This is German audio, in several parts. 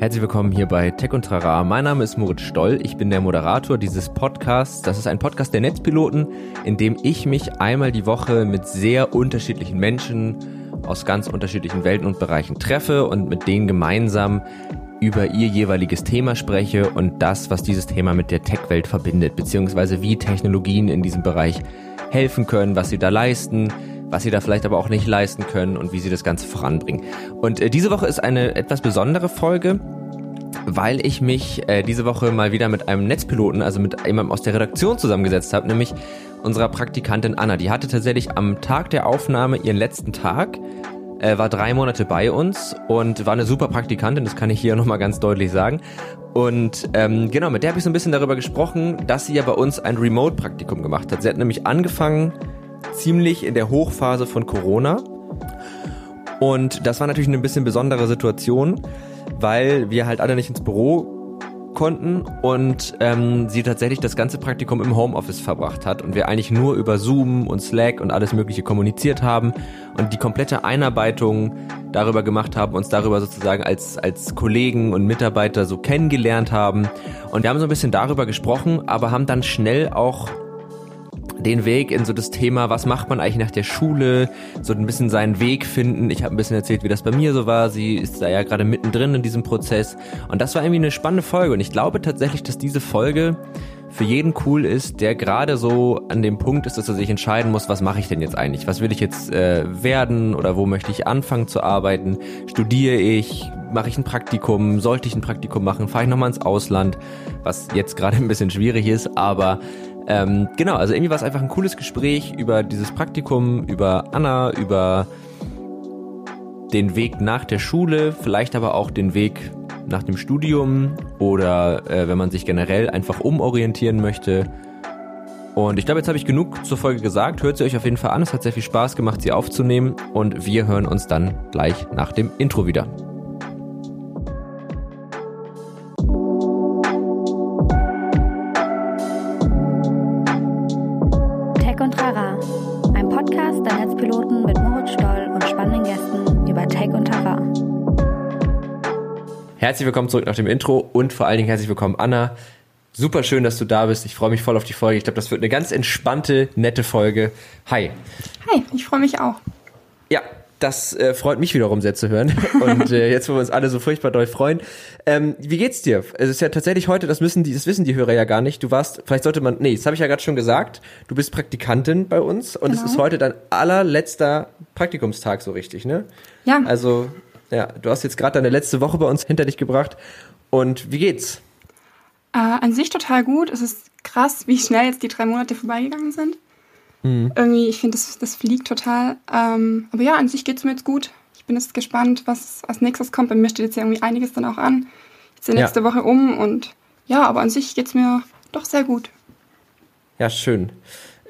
Herzlich willkommen hier bei Tech und Trara. Mein Name ist Moritz Stoll. Ich bin der Moderator dieses Podcasts. Das ist ein Podcast der Netzpiloten, in dem ich mich einmal die Woche mit sehr unterschiedlichen Menschen aus ganz unterschiedlichen Welten und Bereichen treffe und mit denen gemeinsam über ihr jeweiliges Thema spreche und das, was dieses Thema mit der Tech-Welt verbindet, beziehungsweise wie Technologien in diesem Bereich helfen können, was sie da leisten, was sie da vielleicht aber auch nicht leisten können und wie sie das Ganze voranbringen. Und äh, diese Woche ist eine etwas besondere Folge, weil ich mich äh, diese Woche mal wieder mit einem Netzpiloten, also mit jemandem aus der Redaktion zusammengesetzt habe, nämlich unserer Praktikantin Anna. Die hatte tatsächlich am Tag der Aufnahme ihren letzten Tag, äh, war drei Monate bei uns und war eine super Praktikantin, das kann ich hier nochmal ganz deutlich sagen. Und ähm, genau, mit der habe ich so ein bisschen darüber gesprochen, dass sie ja bei uns ein Remote-Praktikum gemacht hat. Sie hat nämlich angefangen ziemlich in der Hochphase von Corona. Und das war natürlich eine bisschen besondere Situation, weil wir halt alle nicht ins Büro konnten und ähm, sie tatsächlich das ganze Praktikum im Homeoffice verbracht hat und wir eigentlich nur über Zoom und Slack und alles Mögliche kommuniziert haben und die komplette Einarbeitung darüber gemacht haben, uns darüber sozusagen als, als Kollegen und Mitarbeiter so kennengelernt haben. Und wir haben so ein bisschen darüber gesprochen, aber haben dann schnell auch den Weg in so das Thema, was macht man eigentlich nach der Schule, so ein bisschen seinen Weg finden. Ich habe ein bisschen erzählt, wie das bei mir so war. Sie ist da ja gerade mittendrin in diesem Prozess. Und das war irgendwie eine spannende Folge. Und ich glaube tatsächlich, dass diese Folge für jeden cool ist, der gerade so an dem Punkt ist, dass er sich entscheiden muss, was mache ich denn jetzt eigentlich? Was will ich jetzt äh, werden oder wo möchte ich anfangen zu arbeiten? Studiere ich? Mache ich ein Praktikum? Sollte ich ein Praktikum machen? Fahre ich nochmal ins Ausland? Was jetzt gerade ein bisschen schwierig ist, aber ähm, genau, also irgendwie war es einfach ein cooles Gespräch über dieses Praktikum, über Anna, über den Weg nach der Schule, vielleicht aber auch den Weg nach dem Studium oder äh, wenn man sich generell einfach umorientieren möchte. Und ich glaube, jetzt habe ich genug zur Folge gesagt. Hört sie euch auf jeden Fall an. Es hat sehr viel Spaß gemacht, sie aufzunehmen. Und wir hören uns dann gleich nach dem Intro wieder. Herzlich willkommen zurück nach dem Intro und vor allen Dingen herzlich willkommen, Anna. Super schön, dass du da bist. Ich freue mich voll auf die Folge. Ich glaube, das wird eine ganz entspannte, nette Folge. Hi. Hi, ich freue mich auch. Ja, das äh, freut mich wiederum sehr zu hören. Und äh, jetzt, wo wir uns alle so furchtbar doll freuen. Ähm, wie geht's dir? Es ist ja tatsächlich heute, das wissen die, das wissen die Hörer ja gar nicht. Du warst, vielleicht sollte man, nee, das habe ich ja gerade schon gesagt. Du bist Praktikantin bei uns und genau. es ist heute dein allerletzter Praktikumstag so richtig, ne? Ja. Also ja, du hast jetzt gerade deine letzte Woche bei uns hinter dich gebracht. Und wie geht's? Äh, an sich total gut. Es ist krass, wie schnell jetzt die drei Monate vorbeigegangen sind. Mhm. Irgendwie, ich finde, das, das fliegt total. Ähm, aber ja, an sich geht's mir jetzt gut. Ich bin jetzt gespannt, was als nächstes kommt. Bei mir steht jetzt ja irgendwie einiges dann auch an. Jetzt die nächste ja. Woche um und ja, aber an sich geht's mir doch sehr gut. Ja, schön.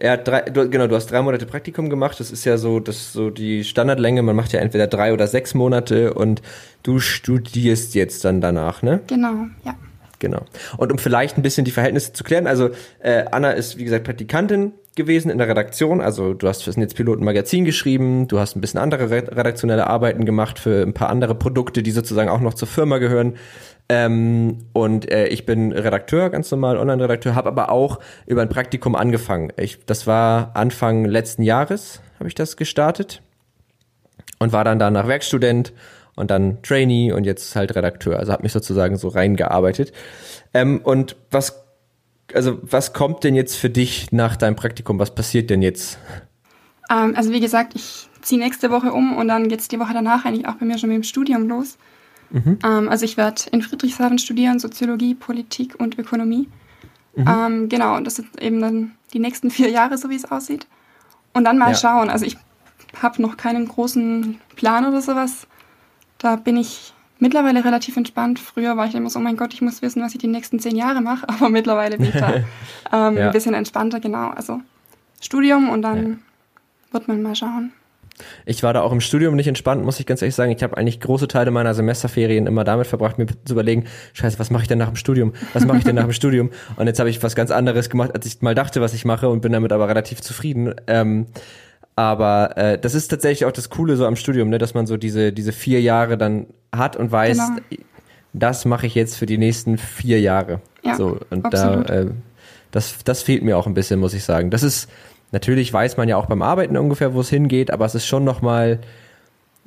Er hat drei, du, genau, du hast drei Monate Praktikum gemacht. Das ist ja so, das ist so die Standardlänge. Man macht ja entweder drei oder sechs Monate und du studierst jetzt dann danach, ne? Genau, ja. Genau. Und um vielleicht ein bisschen die Verhältnisse zu klären, also äh, Anna ist, wie gesagt, Praktikantin gewesen in der Redaktion. Also du hast fürs Netzpiloten Magazin geschrieben, du hast ein bisschen andere redaktionelle Arbeiten gemacht für ein paar andere Produkte, die sozusagen auch noch zur Firma gehören. Ähm, und äh, ich bin Redakteur, ganz normal Online-Redakteur, habe aber auch über ein Praktikum angefangen. Ich, das war Anfang letzten Jahres, habe ich das gestartet und war dann danach Werkstudent und dann Trainee und jetzt halt Redakteur. Also habe mich sozusagen so reingearbeitet. Ähm, und was, also was kommt denn jetzt für dich nach deinem Praktikum? Was passiert denn jetzt? Ähm, also wie gesagt, ich ziehe nächste Woche um und dann geht's die Woche danach eigentlich auch bei mir schon mit dem Studium los. Mhm. Ähm, also ich werde in Friedrichshafen studieren, Soziologie, Politik und Ökonomie. Mhm. Ähm, genau, und das sind eben dann die nächsten vier Jahre, so wie es aussieht. Und dann mal ja. schauen. Also ich habe noch keinen großen Plan oder sowas. Da bin ich mittlerweile relativ entspannt. Früher war ich immer so, oh mein Gott, ich muss wissen, was ich die nächsten zehn Jahre mache. Aber mittlerweile bin ich da ähm, ja. ein bisschen entspannter, genau. Also Studium und dann ja. wird man mal schauen. Ich war da auch im Studium nicht entspannt, muss ich ganz ehrlich sagen. Ich habe eigentlich große Teile meiner Semesterferien immer damit verbracht, mir zu überlegen, scheiße, was mache ich denn nach dem Studium? Was mache ich denn nach dem Studium? Und jetzt habe ich was ganz anderes gemacht, als ich mal dachte, was ich mache und bin damit aber relativ zufrieden. Ähm, aber äh, das ist tatsächlich auch das Coole so am Studium, ne, dass man so diese, diese vier Jahre dann hat und weiß, genau das mache ich jetzt für die nächsten vier Jahre. Ja, so, und absolut. da, äh, das, das fehlt mir auch ein bisschen, muss ich sagen. Das ist, natürlich weiß man ja auch beim Arbeiten ungefähr, wo es hingeht, aber es ist schon nochmal mal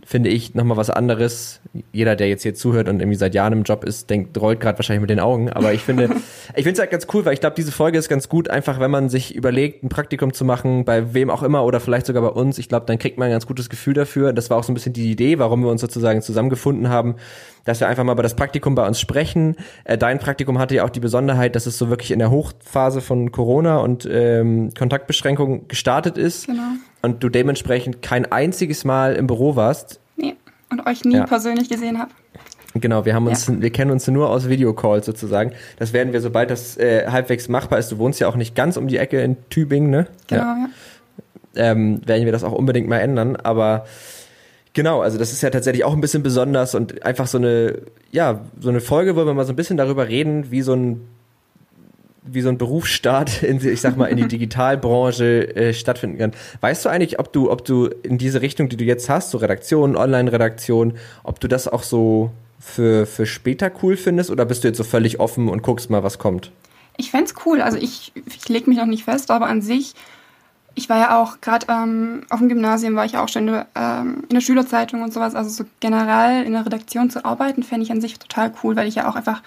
finde ich, nochmal was anderes. Jeder, der jetzt hier zuhört und irgendwie seit Jahren im Job ist, denkt, rollt gerade wahrscheinlich mit den Augen. Aber ich finde, ich finde es halt ganz cool, weil ich glaube, diese Folge ist ganz gut, einfach wenn man sich überlegt, ein Praktikum zu machen, bei wem auch immer oder vielleicht sogar bei uns. Ich glaube, dann kriegt man ein ganz gutes Gefühl dafür. Das war auch so ein bisschen die Idee, warum wir uns sozusagen zusammengefunden haben, dass wir einfach mal über das Praktikum bei uns sprechen. Äh, dein Praktikum hatte ja auch die Besonderheit, dass es so wirklich in der Hochphase von Corona und ähm, Kontaktbeschränkungen gestartet ist. Genau. Und du dementsprechend kein einziges Mal im Büro warst. Nee, und euch nie ja. persönlich gesehen habe. Genau, wir haben uns, ja. wir kennen uns nur aus Videocalls sozusagen. Das werden wir, sobald das äh, halbwegs machbar ist, du wohnst ja auch nicht ganz um die Ecke in Tübingen, ne? Genau, ja. ja. Ähm, werden wir das auch unbedingt mal ändern, aber Genau, also das ist ja tatsächlich auch ein bisschen besonders und einfach so eine, ja, so eine Folge, wo wir mal so ein bisschen darüber reden, wie so ein, wie so ein Berufsstart in, ich sag mal, in die Digitalbranche äh, stattfinden kann. Weißt du eigentlich, ob du, ob du in diese Richtung, die du jetzt hast, so Redaktion, Online-Redaktion, ob du das auch so für, für später cool findest oder bist du jetzt so völlig offen und guckst mal, was kommt? Ich fände cool. Also ich, ich lege mich noch nicht fest, aber an sich ich war ja auch gerade ähm, auf dem Gymnasium, war ich auch schon in, ähm, in der Schülerzeitung und sowas. Also so generell in der Redaktion zu arbeiten, fände ich an sich total cool, weil ich ja auch einfach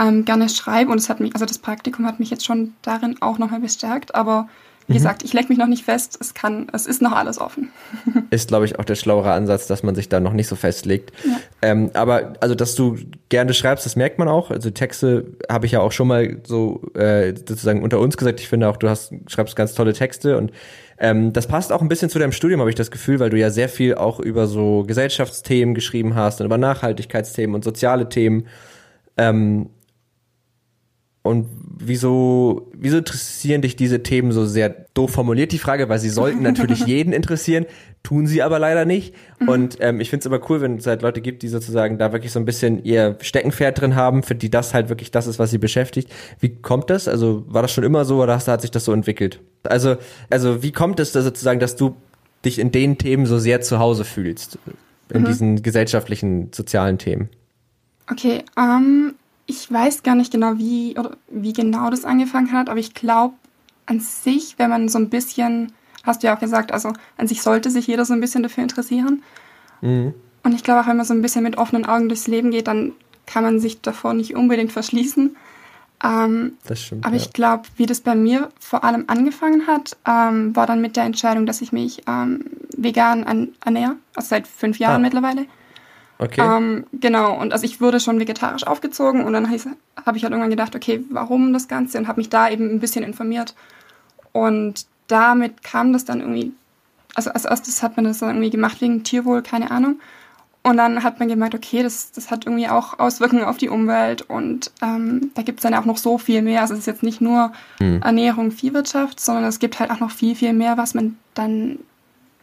ähm, gerne schreibe und es hat mich, also das Praktikum hat mich jetzt schon darin auch nochmal bestärkt, aber wie mhm. gesagt, ich lege mich noch nicht fest. Es kann, es ist noch alles offen. ist, glaube ich, auch der schlauere Ansatz, dass man sich da noch nicht so festlegt. Ja. Ähm, aber also, dass du gerne schreibst, das merkt man auch. Also Texte habe ich ja auch schon mal so äh, sozusagen unter uns gesagt. Ich finde auch, du hast schreibst ganz tolle Texte und ähm, das passt auch ein bisschen zu deinem Studium, habe ich das Gefühl, weil du ja sehr viel auch über so Gesellschaftsthemen geschrieben hast und über Nachhaltigkeitsthemen und soziale Themen. Ähm, und wieso, wieso interessieren dich diese Themen so sehr doof formuliert, die Frage, weil sie sollten natürlich jeden interessieren, tun sie aber leider nicht. Mhm. Und ähm, ich finde es aber cool, wenn es halt Leute gibt, die sozusagen da wirklich so ein bisschen ihr Steckenpferd drin haben, für die das halt wirklich das ist, was sie beschäftigt. Wie kommt das? Also war das schon immer so oder hat sich das so entwickelt? Also, also wie kommt es da sozusagen, dass du dich in den Themen so sehr zu Hause fühlst? In mhm. diesen gesellschaftlichen, sozialen Themen? Okay, ähm, ich weiß gar nicht genau, wie, oder wie genau das angefangen hat, aber ich glaube an sich, wenn man so ein bisschen, hast du ja auch gesagt, also an sich sollte sich jeder so ein bisschen dafür interessieren. Mhm. Und ich glaube auch, wenn man so ein bisschen mit offenen Augen durchs Leben geht, dann kann man sich davor nicht unbedingt verschließen. Ähm, das stimmt. Aber ja. ich glaube, wie das bei mir vor allem angefangen hat, ähm, war dann mit der Entscheidung, dass ich mich ähm, vegan ernähre, also seit fünf Jahren ah. mittlerweile. Okay. Ähm, genau, und also ich wurde schon vegetarisch aufgezogen und dann habe ich halt irgendwann gedacht, okay, warum das Ganze und habe mich da eben ein bisschen informiert. Und damit kam das dann irgendwie, also als erstes hat man das dann irgendwie gemacht wegen Tierwohl, keine Ahnung. Und dann hat man gemerkt, okay, das, das hat irgendwie auch Auswirkungen auf die Umwelt und ähm, da gibt es dann auch noch so viel mehr. Also es ist jetzt nicht nur hm. Ernährung, Viehwirtschaft, sondern es gibt halt auch noch viel, viel mehr, was man dann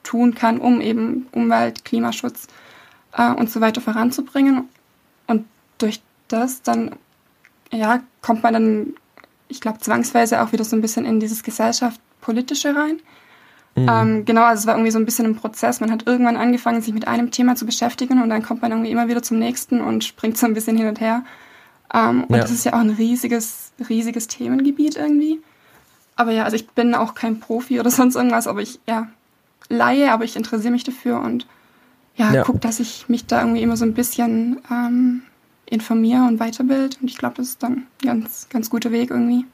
tun kann, um eben Umwelt, Klimaschutz äh, und so weiter voranzubringen. Und durch das dann, ja, kommt man dann, ich glaube, zwangsweise auch wieder so ein bisschen in dieses Gesellschaft-Politische rein. Mhm. Ähm, genau, also es war irgendwie so ein bisschen ein Prozess. Man hat irgendwann angefangen, sich mit einem Thema zu beschäftigen und dann kommt man irgendwie immer wieder zum nächsten und springt so ein bisschen hin und her. Ähm, und ja. das ist ja auch ein riesiges, riesiges Themengebiet irgendwie. Aber ja, also ich bin auch kein Profi oder sonst irgendwas, aber ich, ja, laie, aber ich interessiere mich dafür und ja, ja. gucke, dass ich mich da irgendwie immer so ein bisschen ähm, informiere und weiterbild. Und ich glaube, das ist dann ein ganz, ganz guter Weg irgendwie.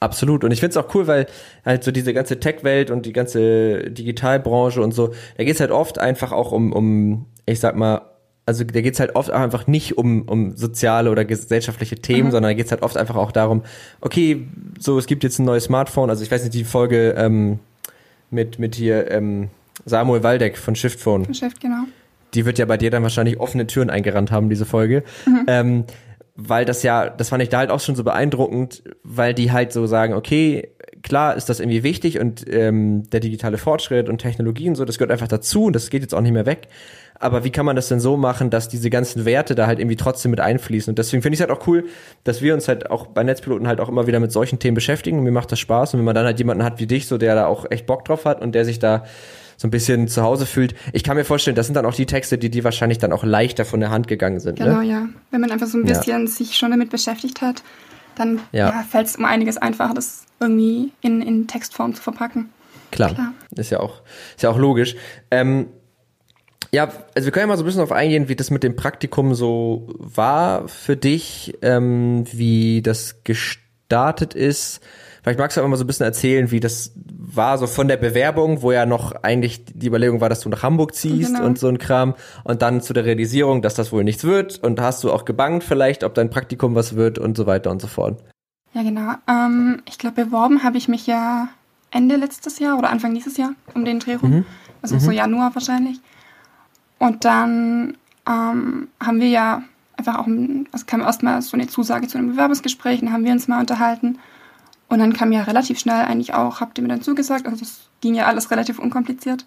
Absolut. Und ich finde es auch cool, weil halt so diese ganze Tech-Welt und die ganze Digitalbranche und so, da geht es halt oft einfach auch um, um, ich sag mal, also da geht es halt oft einfach nicht um, um soziale oder gesellschaftliche Themen, mhm. sondern da geht es halt oft einfach auch darum, okay, so es gibt jetzt ein neues Smartphone, also ich weiß nicht, die Folge ähm, mit, mit hier, ähm, Samuel Waldeck von Shiftphone. Von Shift, genau. Die wird ja bei dir dann wahrscheinlich offene Türen eingerannt haben, diese Folge. Mhm. Ähm, weil das ja, das fand ich da halt auch schon so beeindruckend, weil die halt so sagen, okay, klar ist das irgendwie wichtig und ähm, der digitale Fortschritt und Technologie und so, das gehört einfach dazu und das geht jetzt auch nicht mehr weg. Aber wie kann man das denn so machen, dass diese ganzen Werte da halt irgendwie trotzdem mit einfließen? Und deswegen finde ich es halt auch cool, dass wir uns halt auch bei Netzpiloten halt auch immer wieder mit solchen Themen beschäftigen. Und mir macht das Spaß. Und wenn man dann halt jemanden hat wie dich, so der da auch echt Bock drauf hat und der sich da so ein bisschen zu Hause fühlt. Ich kann mir vorstellen, das sind dann auch die Texte, die dir wahrscheinlich dann auch leichter von der Hand gegangen sind. Ne? Genau, ne? ja. Wenn man einfach so ein bisschen ja. sich schon damit beschäftigt hat, dann ja. ja fällt es um einiges einfacher, das irgendwie in, in Textform zu verpacken. Klar. Klar. Ist ja auch, ist ja auch logisch. Ähm, ja, also wir können ja mal so ein bisschen darauf eingehen, wie das mit dem Praktikum so war für dich, ähm, wie das gestartet ist. Vielleicht magst du einfach mal so ein bisschen erzählen, wie das war, so von der Bewerbung, wo ja noch eigentlich die Überlegung war, dass du nach Hamburg ziehst genau. und so ein Kram, und dann zu der Realisierung, dass das wohl nichts wird. Und hast du auch gebangt vielleicht, ob dein Praktikum was wird und so weiter und so fort. Ja, genau. Ähm, ich glaube, beworben habe ich mich ja Ende letztes Jahr oder Anfang dieses Jahr um den Dreh rum. Mhm. Also mhm. so Januar wahrscheinlich. Und dann ähm, haben wir ja einfach auch, also kam erstmal so eine Zusage zu einem Bewerbungsgespräch, dann haben wir uns mal unterhalten. Und dann kam ja relativ schnell eigentlich auch, habt ihr mir dann zugesagt, also das ging ja alles relativ unkompliziert.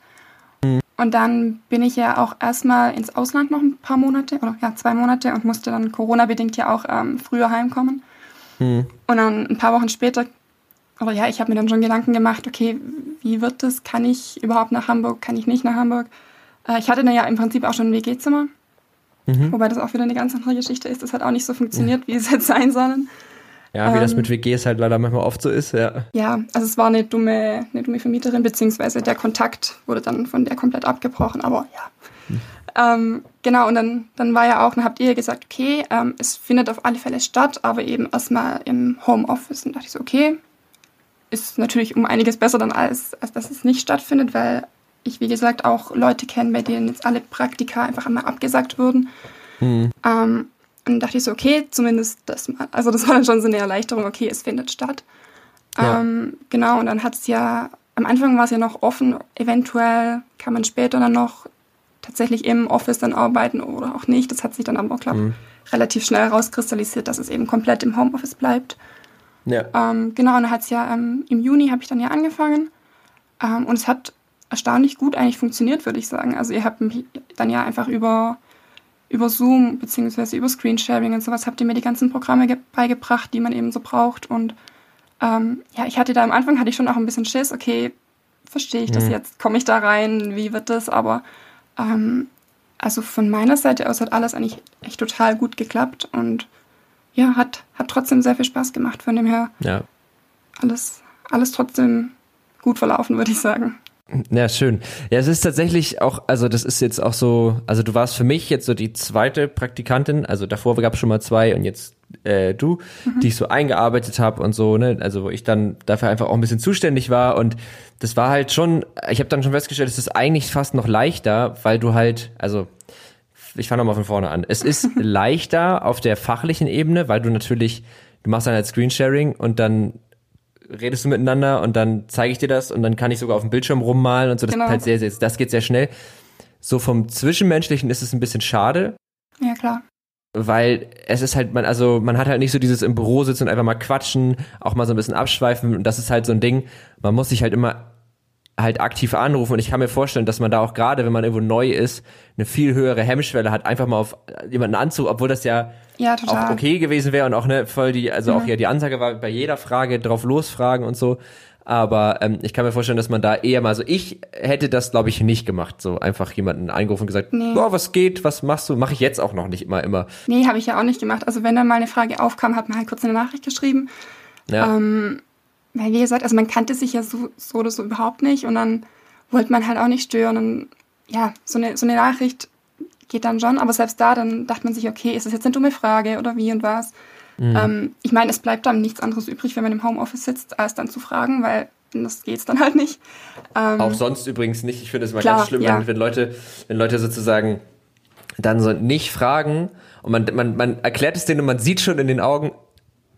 Mhm. Und dann bin ich ja auch erstmal ins Ausland noch ein paar Monate, oder ja, zwei Monate und musste dann Corona-bedingt ja auch ähm, früher heimkommen. Mhm. Und dann ein paar Wochen später, oder ja, ich habe mir dann schon Gedanken gemacht, okay, wie wird das? Kann ich überhaupt nach Hamburg? Kann ich nicht nach Hamburg? Äh, ich hatte dann ja im Prinzip auch schon ein WG-Zimmer. Mhm. Wobei das auch wieder eine ganz andere Geschichte ist. Das hat auch nicht so funktioniert, wie es hätte sein sollen. Ja, wie ähm, das mit WGs halt leider manchmal oft so ist, ja. Ja, also es war eine dumme, eine dumme Vermieterin, beziehungsweise der Kontakt wurde dann von der komplett abgebrochen, aber ja. Mhm. Ähm, genau, und dann, dann war ja auch, dann habt ihr gesagt, okay, ähm, es findet auf alle Fälle statt, aber eben erstmal im Homeoffice. Und dachte ich so, okay, ist natürlich um einiges besser dann als, als dass es nicht stattfindet, weil ich, wie gesagt, auch Leute kenne, bei denen jetzt alle Praktika einfach einmal abgesagt wurden. Mhm. Ähm, und dachte ich so, okay, zumindest das mal. Also das war dann schon so eine Erleichterung, okay, es findet statt. Ja. Ähm, genau, und dann hat es ja, am Anfang war es ja noch offen, eventuell kann man später dann noch tatsächlich im Office dann arbeiten oder auch nicht. Das hat sich dann aber, glaube mhm. relativ schnell herauskristallisiert, dass es eben komplett im Homeoffice bleibt. Ja. Ähm, genau, und dann hat es ja ähm, im Juni habe ich dann ja angefangen. Ähm, und es hat erstaunlich gut eigentlich funktioniert, würde ich sagen. Also ihr habt mich dann ja einfach über, über Zoom beziehungsweise über Screensharing und sowas habt ihr mir die ganzen Programme beigebracht, die man eben so braucht. Und ähm, ja, ich hatte da am Anfang hatte ich schon auch ein bisschen Schiss, okay, verstehe ich das mhm. jetzt, komme ich da rein, wie wird das? Aber ähm, also von meiner Seite aus hat alles eigentlich echt total gut geklappt und ja, hat, hat trotzdem sehr viel Spaß gemacht. Von dem her ja. alles, alles trotzdem gut verlaufen, würde ich sagen. Ja, schön. Ja, es ist tatsächlich auch, also das ist jetzt auch so, also du warst für mich jetzt so die zweite Praktikantin, also davor gab es schon mal zwei und jetzt äh, du, mhm. die ich so eingearbeitet habe und so, ne, also wo ich dann dafür einfach auch ein bisschen zuständig war und das war halt schon, ich habe dann schon festgestellt, es ist eigentlich fast noch leichter, weil du halt, also ich fange nochmal von vorne an. Es ist leichter auf der fachlichen Ebene, weil du natürlich, du machst dann halt Screensharing und dann redest du miteinander und dann zeige ich dir das und dann kann ich sogar auf dem Bildschirm rummalen und so. Das genau. halt sehr, sehr, das geht sehr schnell. So vom Zwischenmenschlichen ist es ein bisschen schade. Ja, klar. Weil es ist halt, man, also man hat halt nicht so dieses im Büro sitzen und einfach mal quatschen, auch mal so ein bisschen abschweifen. Und das ist halt so ein Ding, man muss sich halt immer halt aktiv anrufen und ich kann mir vorstellen, dass man da auch gerade, wenn man irgendwo neu ist, eine viel höhere Hemmschwelle hat, einfach mal auf jemanden anzurufen, obwohl das ja, ja auch okay gewesen wäre und auch ne voll die, also mhm. auch ja die Ansage war bei jeder Frage drauf losfragen und so. Aber ähm, ich kann mir vorstellen, dass man da eher mal, also ich hätte das, glaube ich, nicht gemacht. So einfach jemanden eingerufen und gesagt, nee. boah, was geht, was machst du? Mache ich jetzt auch noch nicht immer, immer. Nee, habe ich ja auch nicht gemacht. Also wenn dann mal eine Frage aufkam, hat man halt kurz eine Nachricht geschrieben. Ja. Ähm, weil wie gesagt, also man kannte sich ja so, so oder so überhaupt nicht und dann wollte man halt auch nicht stören. Und ja, so eine, so eine Nachricht geht dann schon, aber selbst da, dann dachte man sich, okay, ist das jetzt eine dumme Frage oder wie und was? Mhm. Ähm, ich meine, es bleibt dann nichts anderes übrig, wenn man im Homeoffice sitzt, als dann zu fragen, weil das geht's dann halt nicht. Ähm, auch sonst übrigens nicht. Ich finde es immer klar, ganz schlimm, ja. wenn, wenn, Leute, wenn Leute sozusagen dann so nicht fragen und man, man, man erklärt es denen und man sieht schon in den Augen,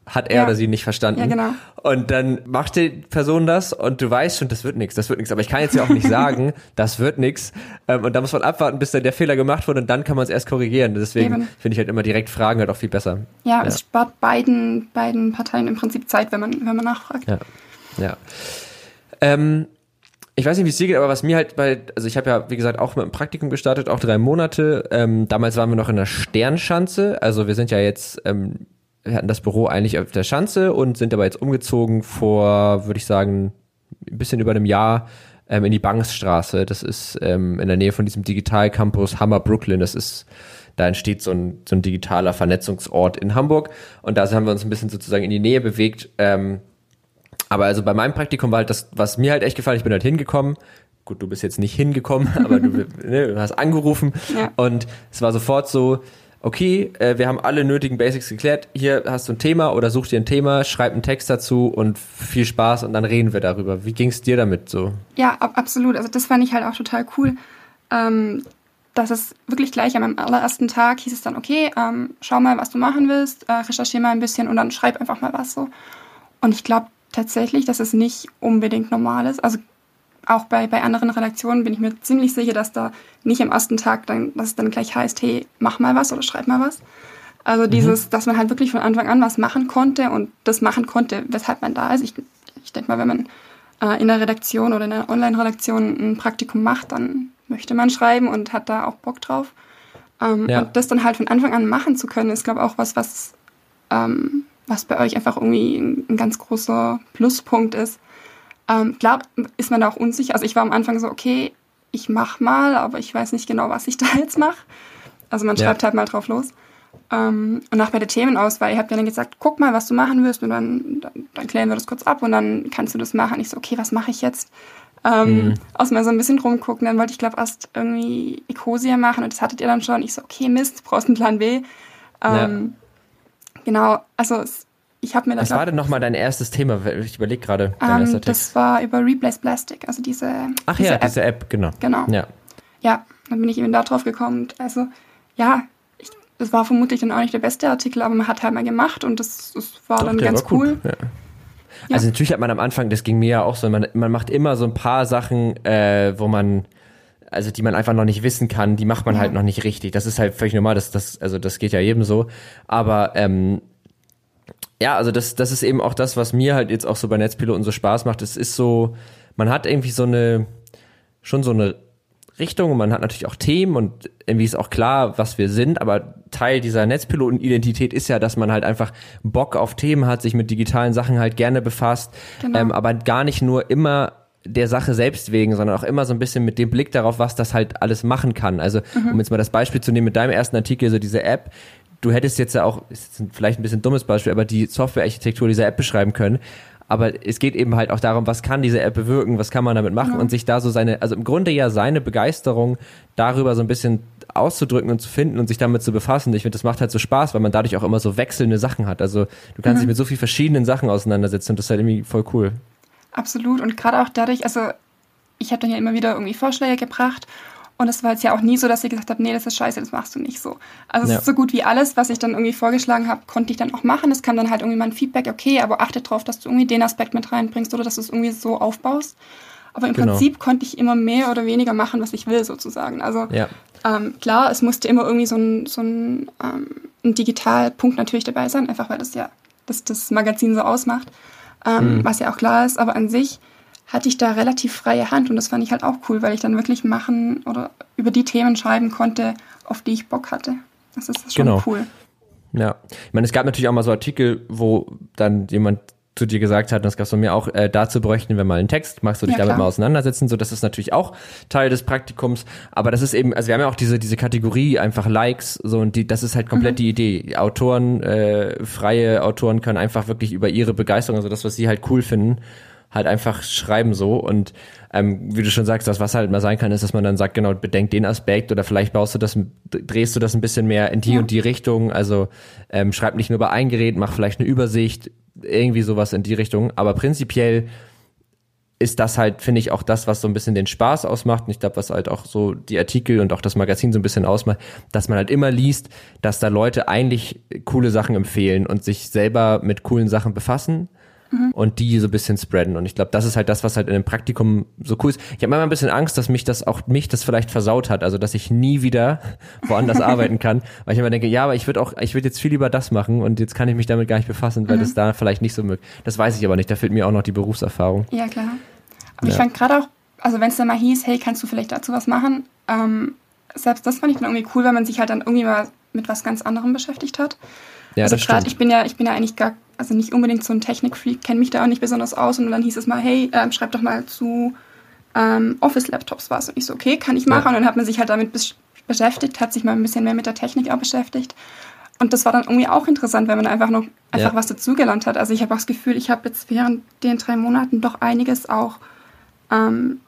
hat er ja. oder sie nicht verstanden. Ja, genau. Und dann macht die Person das und du weißt schon, das wird nichts, das wird nichts. Aber ich kann jetzt ja auch nicht sagen, das wird nichts. Ähm, und da muss man abwarten, bis dann der Fehler gemacht wurde und dann kann man es erst korrigieren. Deswegen finde ich halt immer direkt Fragen halt auch viel besser. Ja, ja, es spart beiden, beiden Parteien im Prinzip Zeit, wenn man, wenn man nachfragt. Ja. ja. Ähm, ich weiß nicht, wie es dir geht, aber was mir halt bei, also ich habe ja, wie gesagt, auch mit einem Praktikum gestartet, auch drei Monate. Ähm, damals waren wir noch in der Sternschanze. Also wir sind ja jetzt ähm, wir hatten das Büro eigentlich auf der Schanze und sind aber jetzt umgezogen vor, würde ich sagen, ein bisschen über einem Jahr ähm, in die Bankstraße. Das ist ähm, in der Nähe von diesem Digital Campus Hammer Brooklyn. Das ist da entsteht so ein, so ein digitaler Vernetzungsort in Hamburg und da haben wir uns ein bisschen sozusagen in die Nähe bewegt. Ähm, aber also bei meinem Praktikum war halt das, was mir halt echt gefallen, ich bin halt hingekommen, gut, du bist jetzt nicht hingekommen, aber du, ne, du hast angerufen ja. und es war sofort so, okay, äh, wir haben alle nötigen Basics geklärt, hier hast du ein Thema oder such dir ein Thema, schreib einen Text dazu und viel Spaß und dann reden wir darüber. Wie ging es dir damit so? Ja, absolut. Also das fand ich halt auch total cool. Ähm, dass es wirklich gleich am allerersten Tag hieß es dann, okay, ähm, schau mal, was du machen willst, äh, recherchiere mal ein bisschen und dann schreib einfach mal was so. Und ich glaube tatsächlich, dass es nicht unbedingt normal ist. Also auch bei, bei anderen Redaktionen bin ich mir ziemlich sicher, dass da nicht am ersten Tag dann, dass es dann gleich heißt, hey, mach mal was oder schreib mal was. Also mhm. dieses, dass man halt wirklich von Anfang an was machen konnte und das machen konnte, weshalb man da ist. Ich, ich denke mal, wenn man äh, in der Redaktion oder in einer Online-Redaktion ein Praktikum macht, dann möchte man schreiben und hat da auch Bock drauf. Ähm, ja. Und das dann halt von Anfang an machen zu können, ist, glaube ich, auch was, was, ähm, was bei euch einfach irgendwie ein, ein ganz großer Pluspunkt ist. Ähm, klar ist man da auch unsicher. Also ich war am Anfang so, okay, ich mach mal, aber ich weiß nicht genau, was ich da jetzt mache. Also man schreibt ja. halt mal drauf los. Ähm, und auch bei der Themenauswahl, ihr habt ja dann gesagt, guck mal, was du machen wirst und dann, dann, dann klären wir das kurz ab und dann kannst du das machen. Ich so, okay, was mache ich jetzt? Ähm, mhm. Aus mal so ein bisschen rumgucken. Dann wollte ich, glaube erst irgendwie Ecosia machen und das hattet ihr dann schon. Ich so, okay, Mist, du brauchst einen Plan B. Ähm, ja. Genau, also es, ich habe mir das. Was war denn nochmal dein erstes Thema? Ich überlege gerade. Ähm, das war über Replace Plastic, also diese. Ach diese ja, App. diese App, genau. Genau. Ja. ja, dann bin ich eben da drauf gekommen. Also, ja, ich, das war vermutlich dann auch nicht der beste Artikel, aber man hat halt mal gemacht und das, das war Doch, dann ganz war cool. Ja. Ja. Also natürlich hat man am Anfang, das ging mir ja auch so, man, man macht immer so ein paar Sachen, äh, wo man, also die man einfach noch nicht wissen kann, die macht man ja. halt noch nicht richtig. Das ist halt völlig normal, das, das, also das geht ja jedem so. Aber ähm, ja, also das, das ist eben auch das, was mir halt jetzt auch so bei Netzpiloten so Spaß macht. Es ist so, man hat irgendwie so eine, schon so eine Richtung und man hat natürlich auch Themen und irgendwie ist auch klar, was wir sind, aber Teil dieser Netzpiloten-Identität ist ja, dass man halt einfach Bock auf Themen hat, sich mit digitalen Sachen halt gerne befasst, genau. ähm, aber gar nicht nur immer der Sache selbst wegen, sondern auch immer so ein bisschen mit dem Blick darauf, was das halt alles machen kann. Also, mhm. um jetzt mal das Beispiel zu nehmen mit deinem ersten Artikel, so diese App, du hättest jetzt ja auch, ist jetzt vielleicht ein bisschen dummes Beispiel, aber die Softwarearchitektur dieser App beschreiben können aber es geht eben halt auch darum, was kann diese App bewirken, was kann man damit machen ja. und sich da so seine, also im Grunde ja seine Begeisterung darüber so ein bisschen auszudrücken und zu finden und sich damit zu befassen. Ich finde, das macht halt so Spaß, weil man dadurch auch immer so wechselnde Sachen hat. Also du kannst mhm. dich mit so vielen verschiedenen Sachen auseinandersetzen und das ist halt irgendwie voll cool. Absolut und gerade auch dadurch, also ich habe dann ja immer wieder irgendwie Vorschläge gebracht und es war jetzt ja auch nie so, dass sie gesagt hat, nee, das ist scheiße, das machst du nicht so. Also ja. es ist so gut wie alles, was ich dann irgendwie vorgeschlagen habe, konnte ich dann auch machen. Es kam dann halt irgendwie mal ein Feedback, okay, aber achte darauf, dass du irgendwie den Aspekt mit reinbringst oder dass du es irgendwie so aufbaust. Aber im genau. Prinzip konnte ich immer mehr oder weniger machen, was ich will, sozusagen. Also ja. ähm, klar, es musste immer irgendwie so ein, so ein, ähm, ein Digitalpunkt natürlich dabei sein, einfach weil das ja das, das Magazin so ausmacht, ähm, mhm. was ja auch klar ist. Aber an sich hatte ich da relativ freie Hand und das fand ich halt auch cool, weil ich dann wirklich machen oder über die Themen schreiben konnte, auf die ich Bock hatte. Das ist schon genau. cool. Ja, ich meine, es gab natürlich auch mal so Artikel, wo dann jemand zu dir gesagt hat, und das gab es von mir auch, äh, dazu bräuchten wir mal einen Text, magst du dich ja, damit klar. mal auseinandersetzen, so das ist natürlich auch Teil des Praktikums, aber das ist eben, also wir haben ja auch diese, diese Kategorie einfach Likes, so und die, das ist halt komplett mhm. die Idee. Autoren, äh, freie Autoren können einfach wirklich über ihre Begeisterung, also das, was sie halt cool finden, halt einfach schreiben so und ähm, wie du schon sagst, das was halt mal sein kann, ist, dass man dann sagt, genau, bedenk den Aspekt oder vielleicht baust du das, drehst du das ein bisschen mehr in die ja. und die Richtung, also ähm, schreib nicht nur über ein Gerät, mach vielleicht eine Übersicht, irgendwie sowas in die Richtung, aber prinzipiell ist das halt, finde ich, auch das, was so ein bisschen den Spaß ausmacht. Und ich glaube, was halt auch so die Artikel und auch das Magazin so ein bisschen ausmacht, dass man halt immer liest, dass da Leute eigentlich coole Sachen empfehlen und sich selber mit coolen Sachen befassen mhm. und die so ein bisschen spreaden. Und ich glaube, das ist halt das, was halt in dem Praktikum so cool ist. Ich habe immer ein bisschen Angst, dass mich das auch mich das vielleicht versaut hat, also dass ich nie wieder woanders arbeiten kann, weil ich immer denke, ja, aber ich würde auch, ich würde jetzt viel lieber das machen und jetzt kann ich mich damit gar nicht befassen, weil mhm. das da vielleicht nicht so möglich. Das weiß ich aber nicht. Da fehlt mir auch noch die Berufserfahrung. Ja klar. Aber ja. ich fand gerade auch, also wenn es dann mal hieß, hey, kannst du vielleicht dazu was machen? Ähm, selbst das fand ich dann irgendwie cool, weil man sich halt dann irgendwie mal mit was ganz anderem beschäftigt hat. Ja, also gerade, ich bin ja, ich bin ja eigentlich gar, also nicht unbedingt so ein Technikfreak, kenne mich da auch nicht besonders aus und dann hieß es mal, hey, ähm, schreib doch mal zu ähm, Office-Laptops war es. Und ich so, okay, kann ich machen. Ja. Und dann hat man sich halt damit beschäftigt, hat sich mal ein bisschen mehr mit der Technik auch beschäftigt. Und das war dann irgendwie auch interessant, wenn man einfach noch einfach ja. was dazugelernt hat. Also ich habe auch das Gefühl, ich habe jetzt während den drei Monaten doch einiges auch ähm,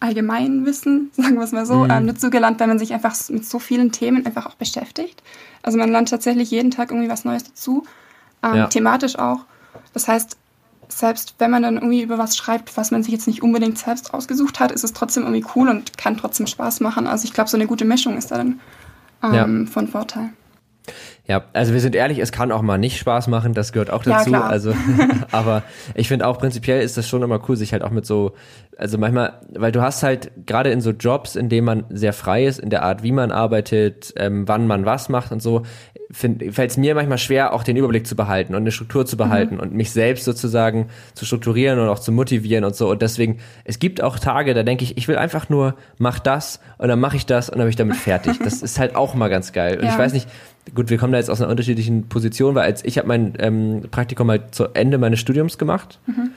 Allgemeinwissen, sagen wir es mal so, mhm. ähm, dazugelernt, wenn man sich einfach mit so vielen Themen einfach auch beschäftigt. Also man lernt tatsächlich jeden Tag irgendwie was Neues dazu, ähm, ja. thematisch auch. Das heißt, selbst wenn man dann irgendwie über was schreibt, was man sich jetzt nicht unbedingt selbst ausgesucht hat, ist es trotzdem irgendwie cool und kann trotzdem Spaß machen. Also ich glaube, so eine gute Mischung ist da dann ähm, ja. von Vorteil. Ja, also wir sind ehrlich, es kann auch mal nicht Spaß machen, das gehört auch dazu. Ja, also, aber ich finde auch prinzipiell ist das schon immer cool, sich halt auch mit so, also manchmal, weil du hast halt gerade in so Jobs, in denen man sehr frei ist, in der Art, wie man arbeitet, ähm, wann man was macht und so, fällt es mir manchmal schwer, auch den Überblick zu behalten und eine Struktur zu behalten mhm. und mich selbst sozusagen zu strukturieren und auch zu motivieren und so. Und deswegen, es gibt auch Tage, da denke ich, ich will einfach nur, mach das und dann mache ich das und dann bin ich damit fertig. Das ist halt auch mal ganz geil. Und ja. ich weiß nicht, gut, wir kommen da jetzt aus einer unterschiedlichen Position, weil als ich habe mein ähm, Praktikum halt zu Ende meines Studiums gemacht. Mhm.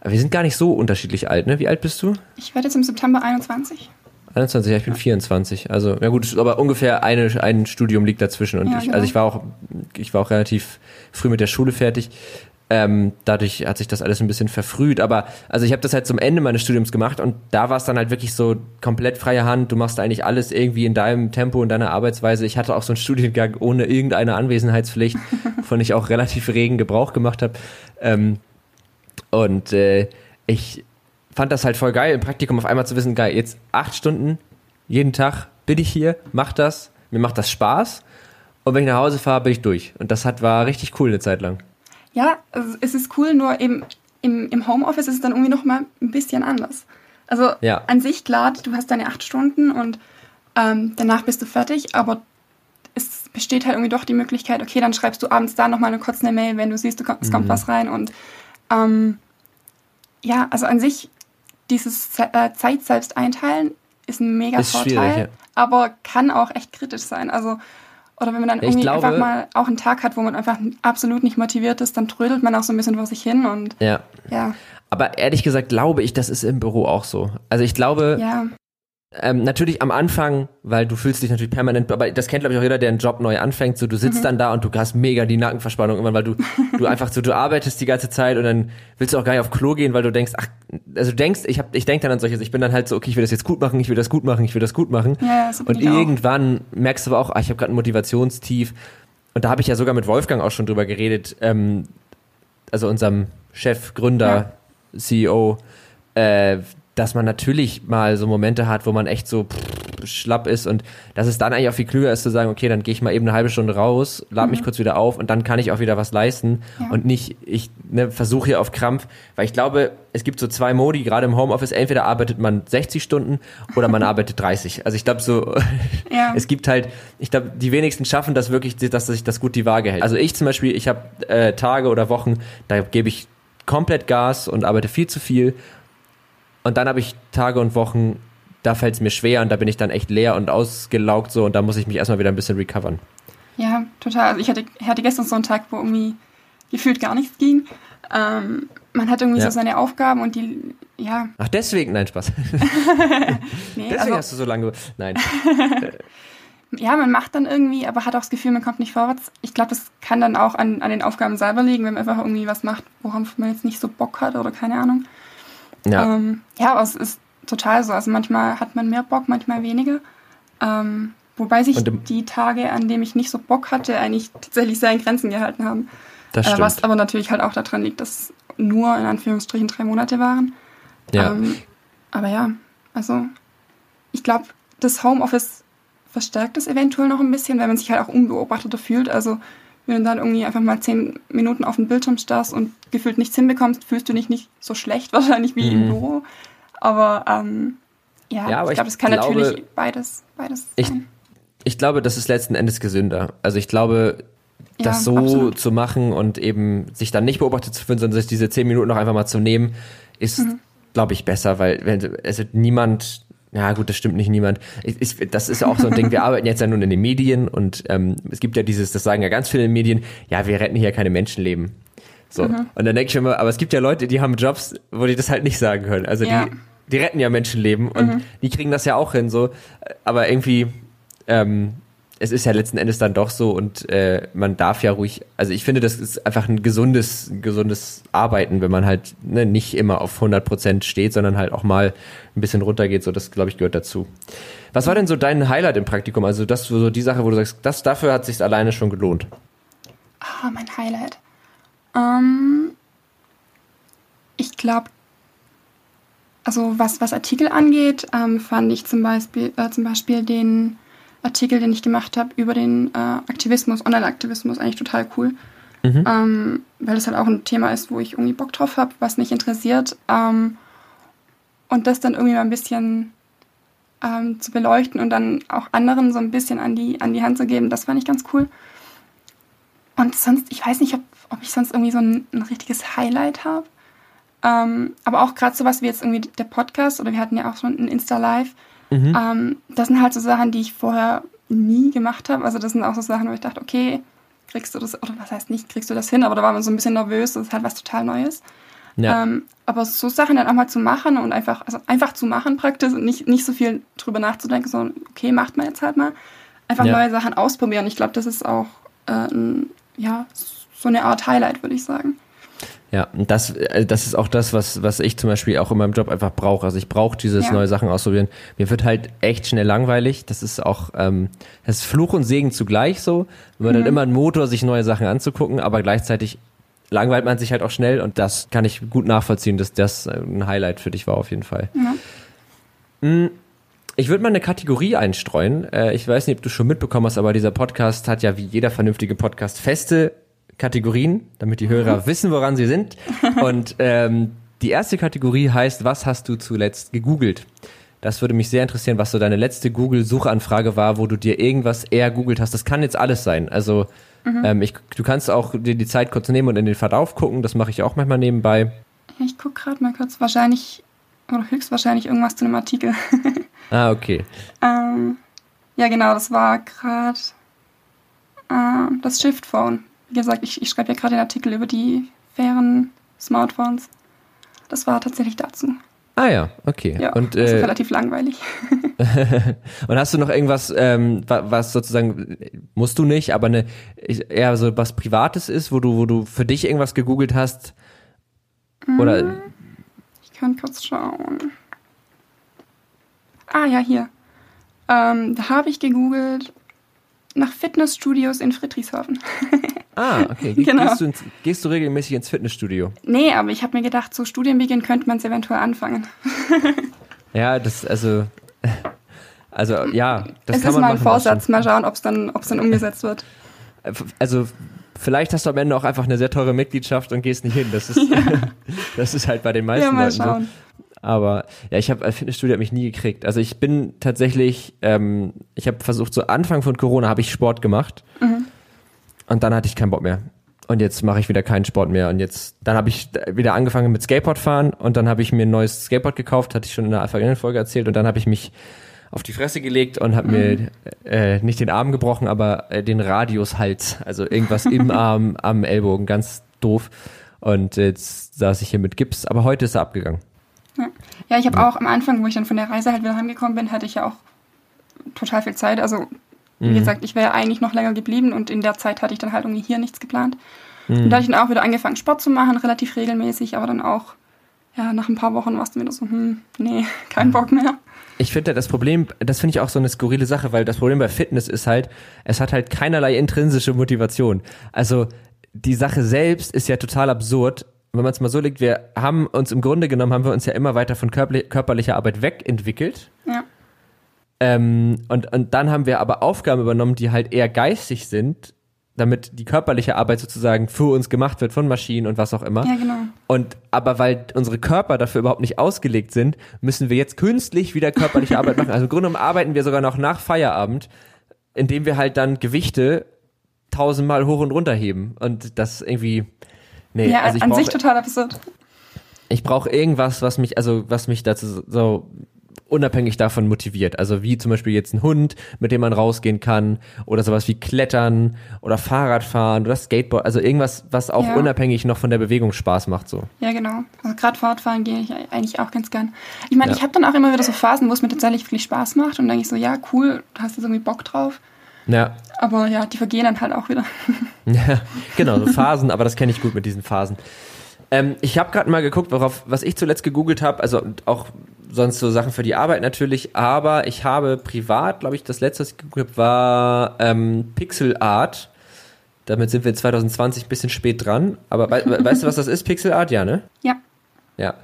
Aber wir sind gar nicht so unterschiedlich alt, ne? Wie alt bist du? Ich werde jetzt im September 21. 21, ja, ich bin 24. Also, ja gut, aber ungefähr eine, ein Studium liegt dazwischen. Und ja, ich, genau. also ich war auch, ich war auch relativ früh mit der Schule fertig. Ähm, dadurch hat sich das alles ein bisschen verfrüht. Aber also ich habe das halt zum Ende meines Studiums gemacht und da war es dann halt wirklich so komplett freie Hand. Du machst eigentlich alles irgendwie in deinem Tempo und deiner Arbeitsweise. Ich hatte auch so einen Studiengang ohne irgendeine Anwesenheitspflicht, von ich auch relativ regen Gebrauch gemacht habe. Ähm, und äh, ich fand das halt voll geil, im Praktikum auf einmal zu wissen, geil, jetzt acht Stunden jeden Tag bin ich hier, mach das, mir macht das Spaß. Und wenn ich nach Hause fahre, bin ich durch. Und das hat, war richtig cool eine Zeit lang. Ja, also es ist cool, nur eben im, im Homeoffice ist es dann irgendwie noch mal ein bisschen anders. Also ja. an sich klar, du hast deine acht Stunden und ähm, danach bist du fertig, aber es besteht halt irgendwie doch die Möglichkeit, okay, dann schreibst du abends da nochmal eine kurze Mail, wenn du siehst, es kommt mhm. was rein und ähm, ja, also an sich dieses äh, Zeit selbst einteilen ist ein mega ist Vorteil, ja. aber kann auch echt kritisch sein. Also oder wenn man dann irgendwie glaube, einfach mal auch einen Tag hat, wo man einfach absolut nicht motiviert ist, dann trödelt man auch so ein bisschen vor sich hin und ja. ja. Aber ehrlich gesagt glaube ich, das ist im Büro auch so. Also ich glaube, ja. Ähm, natürlich am Anfang, weil du fühlst dich natürlich permanent, aber das kennt glaube ich auch jeder, der einen Job neu anfängt, so du sitzt mhm. dann da und du hast mega die Nackenverspannung irgendwann, weil du du einfach so du arbeitest die ganze Zeit und dann willst du auch gar nicht auf Klo gehen, weil du denkst, ach, also du denkst, ich hab ich denk dann an solches, ich bin dann halt so, okay, ich will das jetzt gut machen, ich will das gut machen, ich will das gut machen. Ja, so und irgendwann auch. merkst du aber auch, ach, ich habe gerade ein Motivationstief und da habe ich ja sogar mit Wolfgang auch schon drüber geredet, ähm, also unserem Chef, Gründer, ja. CEO, äh, dass man natürlich mal so Momente hat, wo man echt so pff, schlapp ist und dass es dann eigentlich auch viel klüger ist zu sagen, okay, dann gehe ich mal eben eine halbe Stunde raus, lade mhm. mich kurz wieder auf und dann kann ich auch wieder was leisten ja. und nicht, ich ne, versuche hier auf Krampf, weil ich glaube, es gibt so zwei Modi, gerade im Homeoffice, entweder arbeitet man 60 Stunden oder man arbeitet 30. Also ich glaube so, ja. es gibt halt, ich glaube, die wenigsten schaffen das wirklich, dass sich das gut die Waage hält. Also ich zum Beispiel, ich habe äh, Tage oder Wochen, da gebe ich komplett Gas und arbeite viel zu viel und dann habe ich Tage und Wochen, da fällt es mir schwer und da bin ich dann echt leer und ausgelaugt so und da muss ich mich erstmal wieder ein bisschen recovern. Ja, total. Also ich hatte, hatte gestern so einen Tag, wo irgendwie gefühlt gar nichts ging. Ähm, man hat irgendwie ja. so seine Aufgaben und die, ja. Ach, deswegen? Nein, Spaß. nee, deswegen also, hast du so lange. Nein. ja, man macht dann irgendwie, aber hat auch das Gefühl, man kommt nicht vorwärts. Ich glaube, das kann dann auch an, an den Aufgaben selber liegen, wenn man einfach irgendwie was macht, worauf man jetzt nicht so Bock hat oder keine Ahnung. Ja. Ähm, ja, aber es ist total so. Also manchmal hat man mehr Bock, manchmal weniger. Ähm, wobei sich die Tage, an denen ich nicht so Bock hatte, eigentlich tatsächlich sehr in Grenzen gehalten haben. Das äh, stimmt. Äh, was aber natürlich halt auch daran liegt, dass nur in Anführungsstrichen drei Monate waren. Ja. Ähm, aber ja, also ich glaube, das Homeoffice verstärkt es eventuell noch ein bisschen, weil man sich halt auch unbeobachteter fühlt. Also wenn du dann irgendwie einfach mal zehn Minuten auf dem Bildschirm starrst und gefühlt nichts hinbekommst, fühlst du dich nicht so schlecht wahrscheinlich wie mhm. im Büro. Aber ähm, ja, ja aber ich glaube, es kann glaube, natürlich beides, beides ich, sein. Ich glaube, das ist letzten Endes gesünder. Also ich glaube, das ja, so absolut. zu machen und eben sich dann nicht beobachtet zu fühlen, sondern sich diese zehn Minuten noch einfach mal zu nehmen, ist, mhm. glaube ich, besser, weil wenn, also niemand ja, gut, das stimmt nicht niemand. Ich, ich, das ist ja auch so ein Ding, wir arbeiten jetzt ja nun in den Medien und ähm, es gibt ja dieses, das sagen ja ganz viele Medien, ja, wir retten hier keine Menschenleben. So. Mhm. Und dann denke ich immer, aber es gibt ja Leute, die haben Jobs, wo die das halt nicht sagen können. Also ja. die, die retten ja Menschenleben und mhm. die kriegen das ja auch hin, so. Aber irgendwie, ähm, es ist ja letzten Endes dann doch so und äh, man darf ja ruhig, also ich finde, das ist einfach ein gesundes, gesundes Arbeiten, wenn man halt ne, nicht immer auf 100 Prozent steht, sondern halt auch mal ein bisschen runtergeht, so das glaube ich gehört dazu. Was war denn so dein Highlight im Praktikum? Also das so die Sache, wo du sagst, das dafür hat sich alleine schon gelohnt. Ah, mein Highlight. Ähm, ich glaube, also was was Artikel angeht, ähm, fand ich zum Beispiel äh, zum Beispiel den Artikel, den ich gemacht habe über den äh, Aktivismus, Online-Aktivismus, eigentlich total cool. Mhm. Ähm, weil das halt auch ein Thema ist, wo ich irgendwie Bock drauf habe, was mich interessiert. Ähm, und das dann irgendwie mal ein bisschen ähm, zu beleuchten und dann auch anderen so ein bisschen an die, an die Hand zu geben, das fand ich ganz cool. Und sonst, ich weiß nicht, ob, ob ich sonst irgendwie so ein, ein richtiges Highlight habe. Ähm, aber auch gerade sowas wie jetzt irgendwie der Podcast oder wir hatten ja auch so ein Insta-Live Mhm. Ähm, das sind halt so Sachen, die ich vorher nie gemacht habe. Also das sind auch so Sachen, wo ich dachte, okay, kriegst du das, oder was heißt nicht, kriegst du das hin, aber da war man so ein bisschen nervös, das ist halt was total Neues. Ja. Ähm, aber so Sachen dann auch mal zu machen und einfach, also einfach zu machen praktisch und nicht, nicht so viel drüber nachzudenken, sondern okay, macht man jetzt halt mal. Einfach ja. neue Sachen ausprobieren. Ich glaube, das ist auch äh, ja, so eine Art Highlight, würde ich sagen. Ja, und das, äh, das ist auch das, was, was ich zum Beispiel auch in meinem Job einfach brauche. Also ich brauche dieses ja. neue Sachen ausprobieren. Mir wird halt echt schnell langweilig. Das ist auch, ähm, das ist Fluch und Segen zugleich so. Man mhm. hat immer einen Motor, sich neue Sachen anzugucken, aber gleichzeitig langweilt man sich halt auch schnell und das kann ich gut nachvollziehen, dass das ein Highlight für dich war auf jeden Fall. Mm, ich würde mal eine Kategorie einstreuen. Äh, ich weiß nicht, ob du schon mitbekommen hast, aber dieser Podcast hat ja wie jeder vernünftige Podcast feste Kategorien, damit die Hörer mhm. wissen, woran sie sind. Und ähm, die erste Kategorie heißt, was hast du zuletzt gegoogelt? Das würde mich sehr interessieren, was so deine letzte Google-Suchanfrage war, wo du dir irgendwas eher googelt hast. Das kann jetzt alles sein. Also mhm. ähm, ich, du kannst auch dir die Zeit kurz nehmen und in den Verlauf gucken. Das mache ich auch manchmal nebenbei. Ich gucke gerade mal kurz. Wahrscheinlich oder höchstwahrscheinlich irgendwas zu einem Artikel. ah, okay. ähm, ja, genau. Das war gerade äh, das Shift Phone wie gesagt, ich, ich schreibe ja gerade den Artikel über die fairen Smartphones. Das war tatsächlich dazu. Ah ja, okay. Ja, und, äh, relativ langweilig. und hast du noch irgendwas, ähm, was sozusagen, musst du nicht, aber eine, eher so was Privates ist, wo du, wo du für dich irgendwas gegoogelt hast? Oder? Mm, ich kann kurz schauen. Ah ja, hier. Ähm, da habe ich gegoogelt nach Fitnessstudios in Friedrichshafen. Ah, okay. Ge genau. gehst, du ins, gehst, du regelmäßig ins Fitnessstudio? Nee, aber ich habe mir gedacht, zu Studienbeginn könnte man es eventuell anfangen. ja, das, also, also ja, das es kann man mal ein Vorsatz, mal schauen, ob es dann, dann umgesetzt wird. Also, vielleicht hast du am Ende auch einfach eine sehr teure Mitgliedschaft und gehst nicht hin. Das ist, ja. das ist halt bei den meisten ja, mal Leuten schauen. so. Aber ja, ich habe Fitnessstudio hab mich nie gekriegt. Also ich bin tatsächlich, ähm, ich habe versucht, so Anfang von Corona habe ich Sport gemacht. Mhm. Und dann hatte ich keinen Bock mehr. Und jetzt mache ich wieder keinen Sport mehr. Und jetzt, dann habe ich wieder angefangen mit Skateboard fahren und dann habe ich mir ein neues Skateboard gekauft, hatte ich schon in der vergangenen Folge erzählt. Und dann habe ich mich auf die Fresse gelegt und habe mhm. mir äh, nicht den Arm gebrochen, aber äh, den Radiushals, also irgendwas im Arm, am Ellbogen, ganz doof. Und jetzt saß ich hier mit Gips, aber heute ist er abgegangen. Ja, ja ich habe ja. auch am Anfang, wo ich dann von der Reise halt wieder heimgekommen bin, hatte ich ja auch total viel Zeit. Also wie mhm. gesagt, ich wäre eigentlich noch länger geblieben und in der Zeit hatte ich dann halt irgendwie hier nichts geplant. Mhm. Und da hatte ich dann auch wieder angefangen, Sport zu machen, relativ regelmäßig, aber dann auch, ja, nach ein paar Wochen warst du wieder so, hm, nee, kein Bock mehr. Ich finde das Problem, das finde ich auch so eine skurrile Sache, weil das Problem bei Fitness ist halt, es hat halt keinerlei intrinsische Motivation. Also die Sache selbst ist ja total absurd. Wenn man es mal so legt, wir haben uns im Grunde genommen, haben wir uns ja immer weiter von körperlicher Arbeit wegentwickelt. Ja. Ähm, und, und dann haben wir aber Aufgaben übernommen, die halt eher geistig sind, damit die körperliche Arbeit sozusagen für uns gemacht wird von Maschinen und was auch immer. Ja, genau. Und aber weil unsere Körper dafür überhaupt nicht ausgelegt sind, müssen wir jetzt künstlich wieder körperliche Arbeit machen. Also im Grunde genommen arbeiten wir sogar noch nach Feierabend, indem wir halt dann Gewichte tausendmal hoch und runter heben. Und das irgendwie. Nee, ja, also ich an brauch, sich total absurd. Ich brauche irgendwas, was mich, also was mich dazu so unabhängig davon motiviert. Also wie zum Beispiel jetzt ein Hund, mit dem man rausgehen kann oder sowas wie Klettern oder Fahrradfahren oder Skateboard. Also irgendwas, was auch ja. unabhängig noch von der Bewegung Spaß macht. So. Ja, genau. Also gerade Fahrradfahren gehe ich eigentlich auch ganz gern. Ich meine, ja. ich habe dann auch immer wieder so Phasen, wo es mir tatsächlich wirklich Spaß macht und denke ich so, ja, cool, du hast jetzt irgendwie Bock drauf. Ja. Aber ja, die vergehen dann halt auch wieder. Ja, genau, so Phasen, aber das kenne ich gut mit diesen Phasen. Ähm, ich habe gerade mal geguckt, worauf, was ich zuletzt gegoogelt habe, also auch sonst so Sachen für die Arbeit natürlich, aber ich habe privat, glaube ich, das letzte, was ich gegoogelt habe, war ähm, Pixel Art. Damit sind wir 2020 ein bisschen spät dran. Aber we weißt du, was das ist, Pixel Art? Ja, ne? Ja. Ja,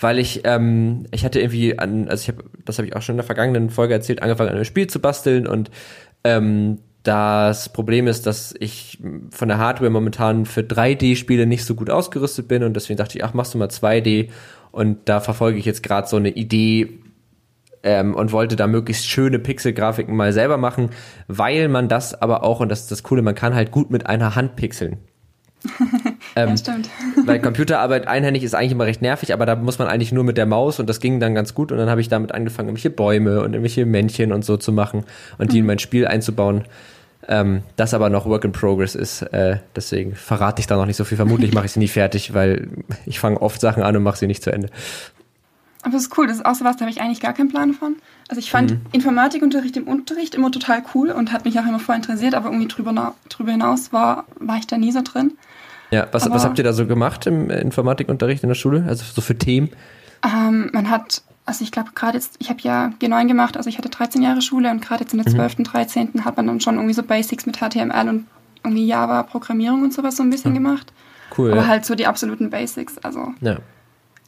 weil ich, ähm, ich hatte irgendwie an, also ich habe, das habe ich auch schon in der vergangenen Folge erzählt, angefangen an einem Spiel zu basteln und ähm, das Problem ist, dass ich von der Hardware momentan für 3D-Spiele nicht so gut ausgerüstet bin und deswegen dachte ich, ach, machst du mal 2D und da verfolge ich jetzt gerade so eine Idee ähm, und wollte da möglichst schöne Pixel-Grafiken mal selber machen, weil man das aber auch, und das ist das Coole, man kann halt gut mit einer Hand pixeln. ähm, ja, stimmt. Weil Computerarbeit einhändig ist eigentlich immer recht nervig, aber da muss man eigentlich nur mit der Maus und das ging dann ganz gut und dann habe ich damit angefangen, irgendwelche Bäume und irgendwelche Männchen und so zu machen und die in mhm. mein Spiel einzubauen. Ähm, das aber noch Work in Progress ist, äh, deswegen verrate ich da noch nicht so viel. Vermutlich mache ich sie nie fertig, weil ich fange oft Sachen an und mache sie nicht zu Ende. Aber das ist cool, das ist auch so was, da habe ich eigentlich gar keinen Plan von. Also ich fand mhm. Informatikunterricht im Unterricht immer total cool und hat mich auch immer voll interessiert, aber irgendwie drüber, drüber hinaus war, war ich da nie so drin. Ja, was, was habt ihr da so gemacht im Informatikunterricht in der Schule? Also so für Themen? Ähm, man hat, also ich glaube gerade jetzt, ich habe ja G9 gemacht, also ich hatte 13 Jahre Schule und gerade jetzt in der mhm. 12., 13. hat man dann schon irgendwie so Basics mit HTML und irgendwie Java-Programmierung und sowas so ein bisschen mhm. gemacht. Cool. Aber ja. halt so die absoluten Basics, also. Ja.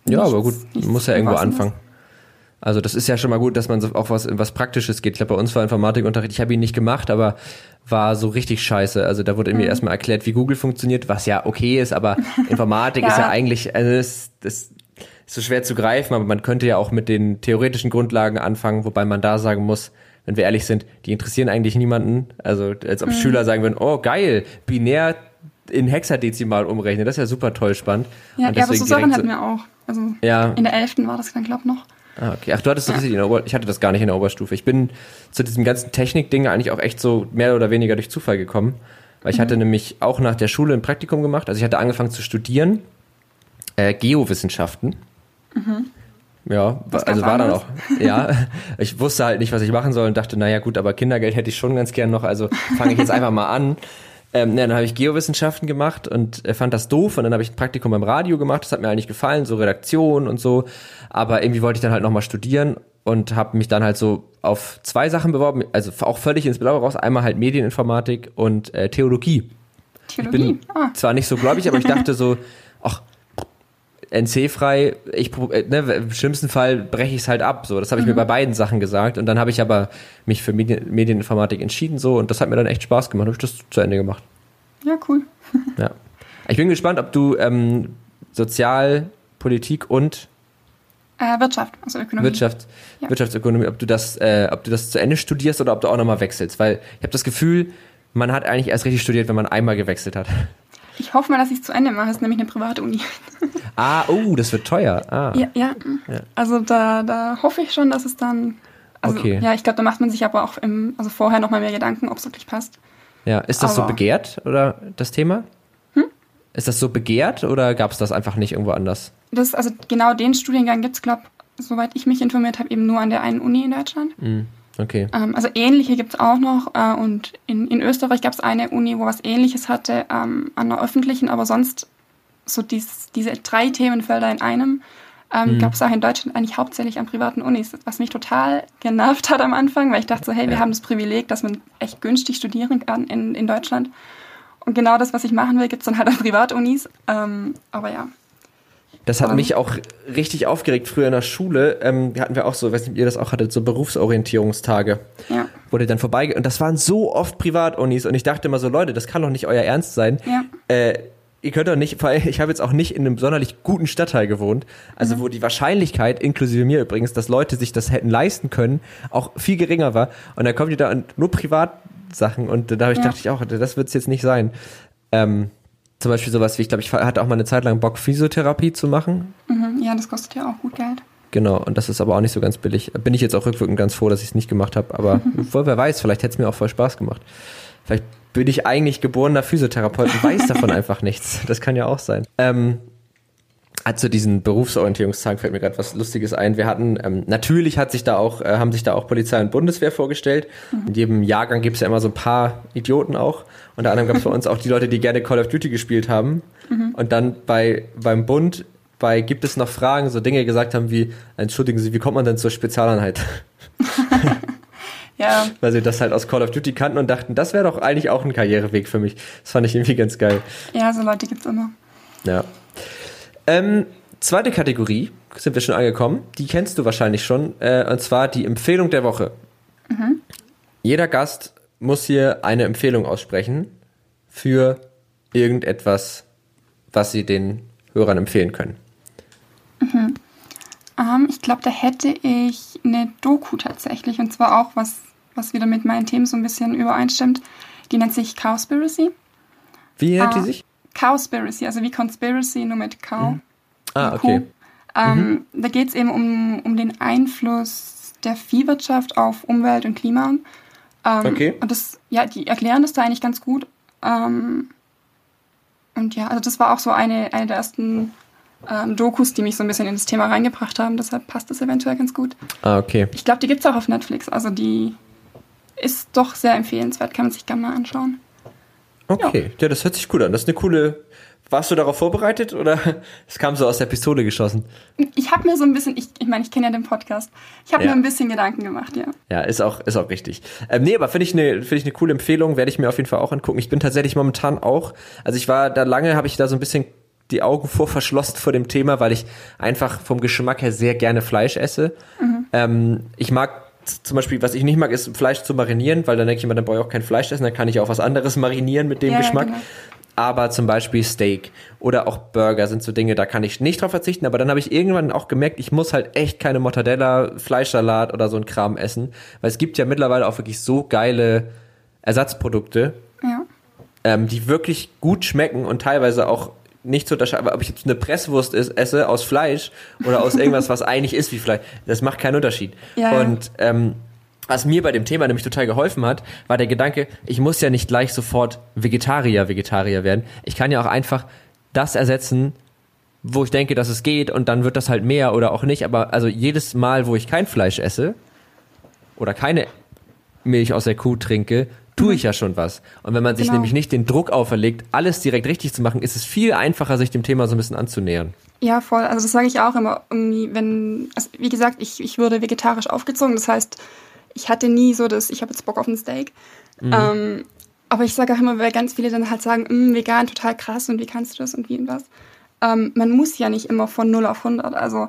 Ja, nichts, aber gut, man muss ja irgendwo anfangen. Also das ist ja schon mal gut, dass man so auf was, was Praktisches geht. Ich glaube, bei uns war Informatikunterricht, ich habe ihn nicht gemacht, aber war so richtig scheiße. Also da wurde mir mhm. erstmal erklärt, wie Google funktioniert, was ja okay ist, aber Informatik ja. ist ja eigentlich, also das, das ist so schwer zu greifen, aber man könnte ja auch mit den theoretischen Grundlagen anfangen, wobei man da sagen muss, wenn wir ehrlich sind, die interessieren eigentlich niemanden. Also als ob mhm. Schüler sagen würden, oh geil, binär in Hexadezimal umrechnen, das ist ja super toll spannend. Ja, ja aber so Sachen hatten wir auch. Also ja. in der 11. war das dann, glaube ich, noch. Ah, okay. Ach, du hattest das in der Ober ich hatte das gar nicht in der Oberstufe. Ich bin zu diesem ganzen Technik-Ding eigentlich auch echt so mehr oder weniger durch Zufall gekommen. Weil ich mhm. hatte nämlich auch nach der Schule ein Praktikum gemacht. Also ich hatte angefangen zu studieren, äh, Geowissenschaften. Mhm. Ja, was also war dann auch, ja, ich wusste halt nicht, was ich machen soll und dachte, naja gut, aber Kindergeld hätte ich schon ganz gern noch, also fange ich jetzt einfach mal an. Ähm, ja, dann habe ich Geowissenschaften gemacht und äh, fand das doof und dann habe ich ein Praktikum beim Radio gemacht, das hat mir eigentlich gefallen, so Redaktion und so, aber irgendwie wollte ich dann halt nochmal studieren und habe mich dann halt so auf zwei Sachen beworben, also auch völlig ins Blaue raus, einmal halt Medieninformatik und äh, Theologie. Theologie? Ich bin ah. zwar nicht so gläubig, aber ich dachte so, ach, NC-frei, ich äh, ne, im schlimmsten Fall breche ich es halt ab. So, das habe ich mhm. mir bei beiden Sachen gesagt. Und dann habe ich aber mich für Medien, Medieninformatik entschieden so und das hat mir dann echt Spaß gemacht. Habe ich das zu Ende gemacht. Ja, cool. ja. Ich bin gespannt, ob du ähm, Sozial, Politik und äh, Wirtschaft, also Ökonomie. Wirtschaft, ja. Wirtschaftsökonomie, ob du das, äh, ob du das zu Ende studierst oder ob du auch nochmal wechselst. Weil ich habe das Gefühl, man hat eigentlich erst richtig studiert, wenn man einmal gewechselt hat. Ich hoffe mal, dass ich es zu Ende mache. Es ist nämlich eine private Uni. Ah, oh, das wird teuer. Ah. Ja, ja, ja. Also da, da hoffe ich schon, dass es dann. Also, okay. Ja, ich glaube, da macht man sich aber auch im, also vorher nochmal mehr Gedanken, ob es wirklich passt. Ja, ist das aber, so begehrt oder das Thema? Ist das so begehrt oder gab es das einfach nicht irgendwo anders? Das, also genau den Studiengang gibt es, glaube ich, soweit ich mich informiert habe, eben nur an der einen Uni in Deutschland. Mhm. Okay. Ähm, also ähnliche gibt es auch noch. Äh, und in, in Österreich gab es eine Uni, wo was ähnliches hatte, ähm, an der öffentlichen, aber sonst so dies, diese drei Themenfelder in einem ähm, mhm. gab es auch in Deutschland eigentlich hauptsächlich an privaten Unis, was mich total genervt hat am Anfang, weil ich dachte so, hey, wir haben das Privileg, dass man echt günstig studieren kann in, in Deutschland. Und genau das, was ich machen will, gibt es dann halt an Privatunis. Ähm, aber ja, das hat mich auch richtig aufgeregt früher in der Schule. Ähm, hatten wir auch so, weiß nicht, ob ihr das auch hattet, so Berufsorientierungstage. Ja. Wurde dann vorbei und das waren so oft Privatunis und ich dachte immer so, Leute, das kann doch nicht euer Ernst sein. Ja. Äh, ihr könnt doch nicht, ich habe jetzt auch nicht in einem sonderlich guten Stadtteil gewohnt, also mhm. wo die Wahrscheinlichkeit, inklusive mir übrigens, dass Leute sich das hätten leisten können, auch viel geringer war. Und dann kommt ihr da und nur Privatsachen und da ja. dachte ich auch, das wird es jetzt nicht sein. Ähm, zum Beispiel sowas wie, ich glaube, ich hatte auch mal eine Zeit lang Bock, Physiotherapie zu machen. Mhm, ja, das kostet ja auch gut Geld. Genau, und das ist aber auch nicht so ganz billig. Bin ich jetzt auch rückwirkend ganz froh, dass ich es nicht gemacht habe. Aber wer weiß, vielleicht hätte es mir auch voll Spaß gemacht. Vielleicht bin ich eigentlich geborener Physiotherapeut und weiß davon einfach nichts. Das kann ja auch sein. Ähm, zu diesen Berufsorientierungstagen fällt mir gerade was Lustiges ein. Wir hatten, ähm, natürlich hat sich da auch, äh, haben sich da auch Polizei und Bundeswehr vorgestellt. Mhm. In jedem Jahrgang gibt es ja immer so ein paar Idioten auch. Unter anderem gab es bei uns auch die Leute, die gerne Call of Duty gespielt haben. Mhm. Und dann bei, beim Bund, bei gibt es noch Fragen, so Dinge gesagt haben wie, entschuldigen Sie, wie kommt man denn zur Spezialeinheit? ja. Weil sie das halt aus Call of Duty kannten und dachten, das wäre doch eigentlich auch ein Karriereweg für mich. Das fand ich irgendwie ganz geil. Ja, so Leute gibt es immer. Ja. Ähm, zweite Kategorie sind wir schon angekommen. Die kennst du wahrscheinlich schon. Äh, und zwar die Empfehlung der Woche. Mhm. Jeder Gast muss hier eine Empfehlung aussprechen für irgendetwas, was sie den Hörern empfehlen können. Mhm. Ähm, ich glaube, da hätte ich eine Doku tatsächlich. Und zwar auch was, was wieder mit meinen Themen so ein bisschen übereinstimmt. Die nennt sich Cowspiracy. Wie nennt uh, die ah. sich? Cowspiracy, also wie Conspiracy, nur mit Cow. Mhm. Ah, okay. Ähm, mhm. Da geht es eben um, um den Einfluss der Viehwirtschaft auf Umwelt und Klima. Ähm, okay. Und das, ja, die erklären das da eigentlich ganz gut. Ähm, und ja, also das war auch so eine, eine der ersten ähm, Dokus, die mich so ein bisschen in das Thema reingebracht haben. Deshalb passt das eventuell ganz gut. Ah, okay. Ich glaube, die gibt es auch auf Netflix. Also die ist doch sehr empfehlenswert, kann man sich gerne mal anschauen. Okay, ja. ja, das hört sich gut an. Das ist eine coole. Warst du darauf vorbereitet oder es kam so aus der Pistole geschossen? Ich habe mir so ein bisschen, ich, ich meine, ich kenne ja den Podcast. Ich habe ja. mir ein bisschen Gedanken gemacht, ja. Ja, ist auch, ist auch richtig. Ähm, nee, aber finde ich eine finde ich eine coole Empfehlung, werde ich mir auf jeden Fall auch angucken. Ich bin tatsächlich momentan auch, also ich war da lange, habe ich da so ein bisschen die Augen vor verschlossen vor dem Thema, weil ich einfach vom Geschmack her sehr gerne Fleisch esse. Mhm. Ähm, ich mag zum Beispiel, was ich nicht mag, ist Fleisch zu marinieren, weil dann denke ich mir, dann brauche ich auch kein Fleisch essen, dann kann ich auch was anderes marinieren mit dem ja, Geschmack. Genau. Aber zum Beispiel Steak oder auch Burger sind so Dinge, da kann ich nicht drauf verzichten. Aber dann habe ich irgendwann auch gemerkt, ich muss halt echt keine Mortadella, Fleischsalat oder so ein Kram essen. Weil es gibt ja mittlerweile auch wirklich so geile Ersatzprodukte, ja. ähm, die wirklich gut schmecken und teilweise auch nicht zu unterscheiden, ob ich jetzt eine Presswurst esse aus Fleisch oder aus irgendwas, was eigentlich ist wie Fleisch. Das macht keinen Unterschied. Ja, und ähm, was mir bei dem Thema nämlich total geholfen hat, war der Gedanke, ich muss ja nicht gleich sofort Vegetarier, Vegetarier werden. Ich kann ja auch einfach das ersetzen, wo ich denke, dass es geht und dann wird das halt mehr oder auch nicht. Aber also jedes Mal, wo ich kein Fleisch esse oder keine Milch aus der Kuh trinke, tue mhm. ich ja schon was. Und wenn man sich genau. nämlich nicht den Druck auferlegt, alles direkt richtig zu machen, ist es viel einfacher, sich dem Thema so ein bisschen anzunähern. Ja, voll. Also das sage ich auch immer. Irgendwie, wenn, also wie gesagt, ich, ich wurde vegetarisch aufgezogen. Das heißt, ich hatte nie so das, ich habe jetzt Bock auf ein Steak. Mhm. Ähm, aber ich sage auch immer, weil ganz viele dann halt sagen, mm, vegan, total krass und wie kannst du das und wie und was. Ähm, man muss ja nicht immer von 0 auf 100. Also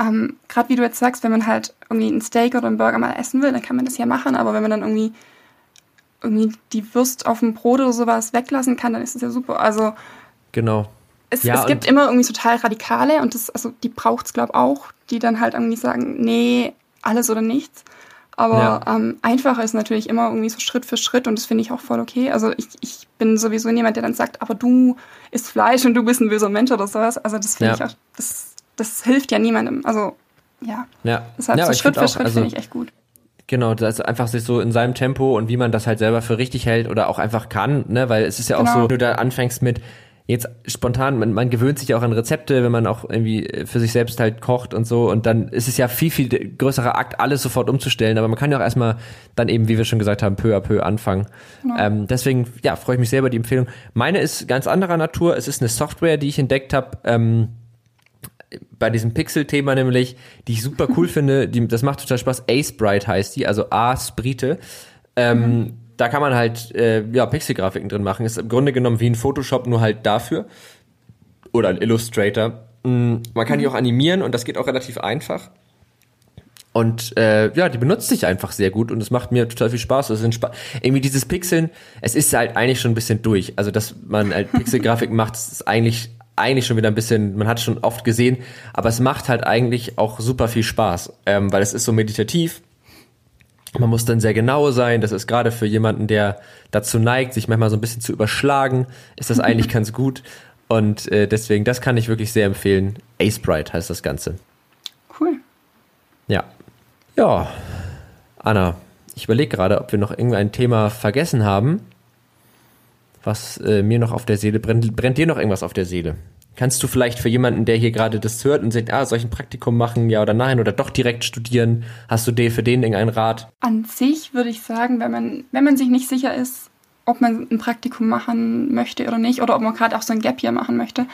ähm, gerade wie du jetzt sagst, wenn man halt irgendwie ein Steak oder einen Burger mal essen will, dann kann man das ja machen. Aber wenn man dann irgendwie irgendwie die Wurst auf dem Brot oder sowas weglassen kann, dann ist das ja super. Also genau. Es, ja, es gibt immer irgendwie total Radikale und das, also die braucht es, glaube ich, auch, die dann halt irgendwie sagen, nee, alles oder nichts. Aber ja. ähm, einfacher ist natürlich immer irgendwie so Schritt für Schritt und das finde ich auch voll okay. Also ich, ich bin sowieso jemand, der dann sagt, aber du isst Fleisch und du bist ein böser Mensch oder sowas. Also das finde ja. ich auch, das, das hilft ja niemandem. Also ja. ja. Deshalb ja, so Schritt für auch, Schritt also, finde ich echt gut. Genau, das einfach sich so in seinem Tempo und wie man das halt selber für richtig hält oder auch einfach kann, ne, weil es ist ja auch genau. so, du da anfängst mit jetzt spontan, man, man gewöhnt sich ja auch an Rezepte, wenn man auch irgendwie für sich selbst halt kocht und so und dann ist es ja viel, viel größerer Akt, alles sofort umzustellen, aber man kann ja auch erstmal dann eben, wie wir schon gesagt haben, peu à peu anfangen. Genau. Ähm, deswegen, ja, freue ich mich sehr über die Empfehlung. Meine ist ganz anderer Natur, es ist eine Software, die ich entdeckt habe, ähm, bei diesem Pixel-Thema nämlich, die ich super cool finde, die, das macht total Spaß. Ace Bright heißt die, also A-Sprite. Ähm, mhm. Da kann man halt äh, ja, Pixel-Grafiken drin machen. Ist im Grunde genommen wie ein Photoshop, nur halt dafür. Oder ein Illustrator. Mhm. Man kann die auch animieren und das geht auch relativ einfach. Und äh, ja, die benutzt sich einfach sehr gut und es macht mir total viel Spaß. Es sind Spa irgendwie dieses Pixeln, es ist halt eigentlich schon ein bisschen durch. Also, dass man halt Pixel-Grafiken macht, ist eigentlich eigentlich schon wieder ein bisschen, man hat schon oft gesehen, aber es macht halt eigentlich auch super viel Spaß, ähm, weil es ist so meditativ. Man muss dann sehr genau sein. Das ist gerade für jemanden, der dazu neigt, sich manchmal so ein bisschen zu überschlagen, ist das eigentlich ganz gut. Und äh, deswegen, das kann ich wirklich sehr empfehlen. Ace Bright heißt das Ganze. Cool. Ja. Ja. Anna, ich überlege gerade, ob wir noch irgendein Thema vergessen haben, was äh, mir noch auf der Seele brennt. Brennt dir noch irgendwas auf der Seele? Kannst du vielleicht für jemanden, der hier gerade das hört und sagt, ah, soll ich ein Praktikum machen, ja oder nein, oder doch direkt studieren? Hast du dir für den irgendeinen Rat? An sich würde ich sagen, wenn man, wenn man sich nicht sicher ist, ob man ein Praktikum machen möchte oder nicht, oder ob man gerade auch so ein Gap hier machen möchte,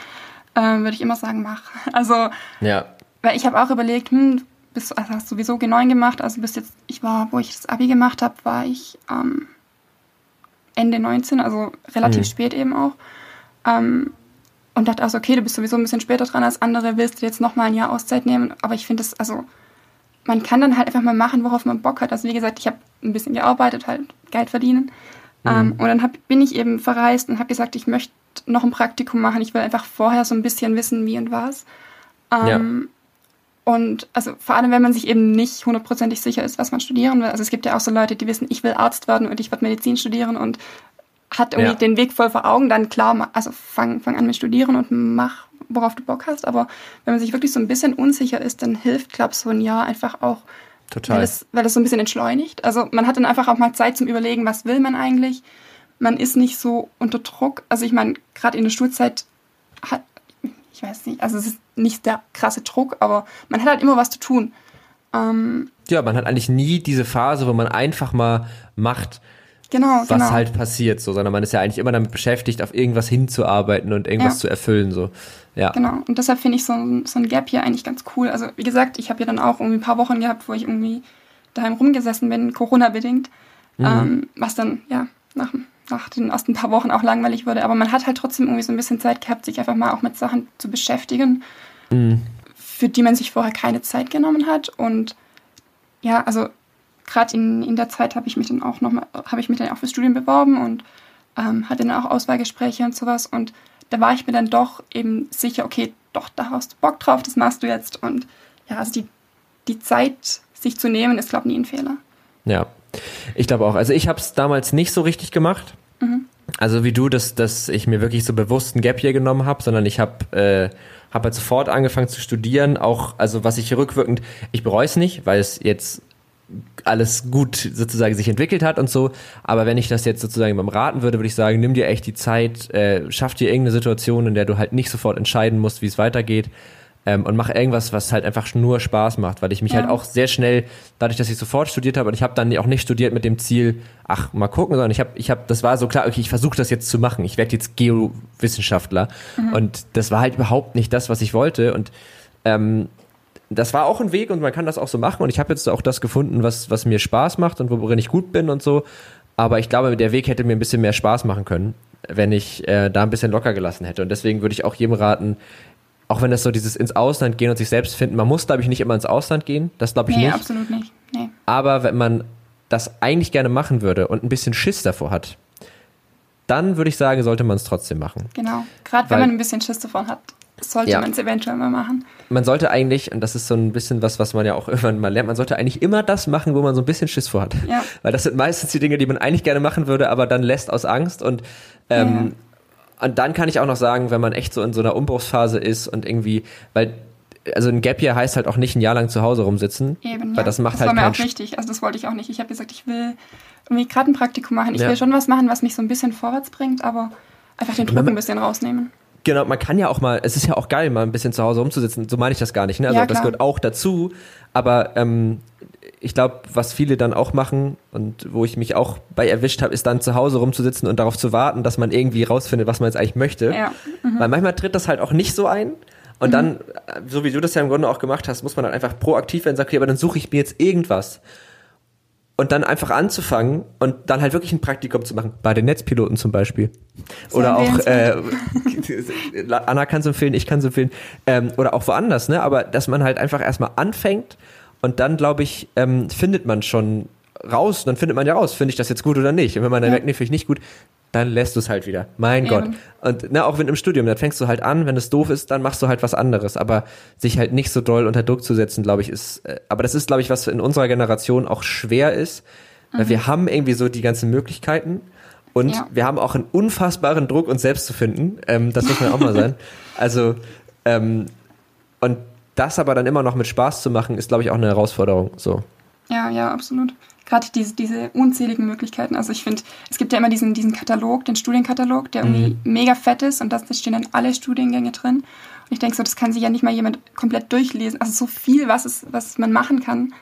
äh, würde ich immer sagen, mach. Also, ja. weil ich habe auch überlegt, hm, bist, also hast sowieso G9 gemacht, also bis jetzt, ich war, wo ich das Abi gemacht habe, war ich ähm, Ende 19, also relativ hm. spät eben auch. Ähm, und dachte also, okay, du bist sowieso ein bisschen später dran als andere, willst du jetzt nochmal ein Jahr Auszeit nehmen? Aber ich finde es, also, man kann dann halt einfach mal machen, worauf man Bock hat. Also, wie gesagt, ich habe ein bisschen gearbeitet, halt Geld verdienen. Mhm. Ähm, und dann hab, bin ich eben verreist und habe gesagt, ich möchte noch ein Praktikum machen. Ich will einfach vorher so ein bisschen wissen, wie und was. Ähm, ja. Und also vor allem, wenn man sich eben nicht hundertprozentig sicher ist, was man studieren will. Also es gibt ja auch so Leute, die wissen, ich will Arzt werden und ich werde Medizin studieren und hat irgendwie ja. den Weg voll vor Augen, dann klar, also fang, fang an mit Studieren und mach, worauf du Bock hast. Aber wenn man sich wirklich so ein bisschen unsicher ist, dann hilft, glaube ich, so ein Jahr einfach auch, Total. Weil es, weil es so ein bisschen entschleunigt. Also man hat dann einfach auch mal Zeit zum Überlegen, was will man eigentlich. Man ist nicht so unter Druck. Also ich meine, gerade in der Schulzeit hat, ich weiß nicht, also es ist nicht der krasse Druck, aber man hat halt immer was zu tun. Ähm, ja, man hat eigentlich nie diese Phase, wo man einfach mal macht, genau, was genau. halt passiert, so, sondern man ist ja eigentlich immer damit beschäftigt, auf irgendwas hinzuarbeiten und irgendwas ja. zu erfüllen, so. Ja. Genau. Und deshalb finde ich so, so ein Gap hier eigentlich ganz cool. Also, wie gesagt, ich habe ja dann auch irgendwie ein paar Wochen gehabt, wo ich irgendwie daheim rumgesessen bin, Corona-bedingt. Mhm. Ähm, was dann, ja, nach, nach den ersten paar Wochen auch langweilig wurde. Aber man hat halt trotzdem irgendwie so ein bisschen Zeit gehabt, sich einfach mal auch mit Sachen zu beschäftigen, mhm. für die man sich vorher keine Zeit genommen hat. Und ja, also gerade in, in der Zeit habe ich mich dann auch nochmal, habe ich mich dann auch fürs Studium beworben und ähm, hatte dann auch Auswahlgespräche und sowas. Und da war ich mir dann doch eben sicher, okay, doch, da hast du Bock drauf, das machst du jetzt. Und ja, also die, die Zeit, sich zu nehmen, ist, glaube ich, nie ein Fehler. Ja, ich glaube auch. Also ich habe es damals nicht so richtig gemacht. Mhm. Also wie du, dass, dass ich mir wirklich so bewusst ein Gap hier genommen habe, sondern ich habe äh, hab halt sofort angefangen zu studieren. Auch, also was ich rückwirkend, ich bereue es nicht, weil es jetzt alles gut sozusagen sich entwickelt hat und so. Aber wenn ich das jetzt sozusagen beim Raten würde, würde ich sagen, nimm dir echt die Zeit, äh, schaff dir irgendeine Situation, in der du halt nicht sofort entscheiden musst, wie es weitergeht. Ähm, und mach irgendwas, was halt einfach nur Spaß macht, weil ich mich ja. halt auch sehr schnell, dadurch, dass ich sofort studiert habe, und ich habe dann auch nicht studiert mit dem Ziel, ach, mal gucken, sondern ich habe, ich habe, das war so klar, okay, ich versuche das jetzt zu machen, ich werde jetzt Geowissenschaftler. Mhm. Und das war halt überhaupt nicht das, was ich wollte. Und ähm, das war auch ein Weg und man kann das auch so machen und ich habe jetzt auch das gefunden, was, was mir Spaß macht und worin ich gut bin und so. Aber ich glaube, der Weg hätte mir ein bisschen mehr Spaß machen können, wenn ich äh, da ein bisschen locker gelassen hätte. Und deswegen würde ich auch jedem raten, auch wenn das so dieses ins Ausland gehen und sich selbst finden, man muss, glaube ich, nicht immer ins Ausland gehen. Das glaube ich nee, nicht. Absolut nicht. Nee. Aber wenn man das eigentlich gerne machen würde und ein bisschen Schiss davor hat, dann würde ich sagen, sollte man es trotzdem machen. Genau. Gerade wenn man ein bisschen Schiss davon hat sollte ja. man es eventuell mal machen. Man sollte eigentlich, und das ist so ein bisschen was, was man ja auch irgendwann mal lernt, man sollte eigentlich immer das machen, wo man so ein bisschen Schiss vor hat. Ja. Weil das sind meistens die Dinge, die man eigentlich gerne machen würde, aber dann lässt aus Angst. Und, ähm, ja. Und dann kann ich auch noch sagen, wenn man echt so in so einer Umbruchsphase ist und irgendwie, weil also ein Gap Year heißt halt auch nicht ein Jahr lang zu Hause rumsitzen. Eben, weil ja. das macht das halt war mir auch wichtig. Also das wollte ich auch nicht. Ich habe gesagt, ich will irgendwie gerade ein Praktikum machen. Ich ja. will schon was machen, was mich so ein bisschen vorwärts bringt, aber einfach den Druck ein bisschen rausnehmen. Genau, man kann ja auch mal, es ist ja auch geil, mal ein bisschen zu Hause rumzusitzen. So meine ich das gar nicht. Ne? Also ja, das gehört auch dazu. Aber ähm, ich glaube, was viele dann auch machen und wo ich mich auch bei erwischt habe, ist dann zu Hause rumzusitzen und darauf zu warten, dass man irgendwie rausfindet, was man jetzt eigentlich möchte. Ja. Mhm. Weil manchmal tritt das halt auch nicht so ein. Und mhm. dann, so wie du das ja im Grunde auch gemacht hast, muss man dann einfach proaktiv werden und sagen, okay, aber dann suche ich mir jetzt irgendwas und dann einfach anzufangen und dann halt wirklich ein Praktikum zu machen. Bei den Netzpiloten zum Beispiel. Sehr oder auch, äh, Anna kann es empfehlen, ich kann es empfehlen. Ähm, oder auch woanders, ne? Aber dass man halt einfach erstmal anfängt und dann, glaube ich, ähm, findet man schon raus, dann findet man ja raus, finde ich das jetzt gut oder nicht. Und wenn man dann ja. merkt, nee, finde ich nicht gut, dann lässt du es halt wieder. Mein Eben. Gott. Und ne, auch wenn im Studium, dann fängst du halt an, wenn es doof ist, dann machst du halt was anderes. Aber sich halt nicht so doll unter Druck zu setzen, glaube ich, ist, äh, aber das ist, glaube ich, was in unserer Generation auch schwer ist. Mhm. Weil wir haben irgendwie so die ganzen Möglichkeiten. Und ja. wir haben auch einen unfassbaren Druck, uns selbst zu finden. Ähm, das muss man auch mal sein. Also, ähm, und das aber dann immer noch mit Spaß zu machen, ist, glaube ich, auch eine Herausforderung. So. Ja, ja, absolut. Gerade diese, diese unzähligen Möglichkeiten. Also ich finde, es gibt ja immer diesen, diesen Katalog, den Studienkatalog, der irgendwie mhm. mega fett ist und da stehen dann alle Studiengänge drin. Und ich denke so, das kann sich ja nicht mal jemand komplett durchlesen. Also so viel, was, es, was man machen kann.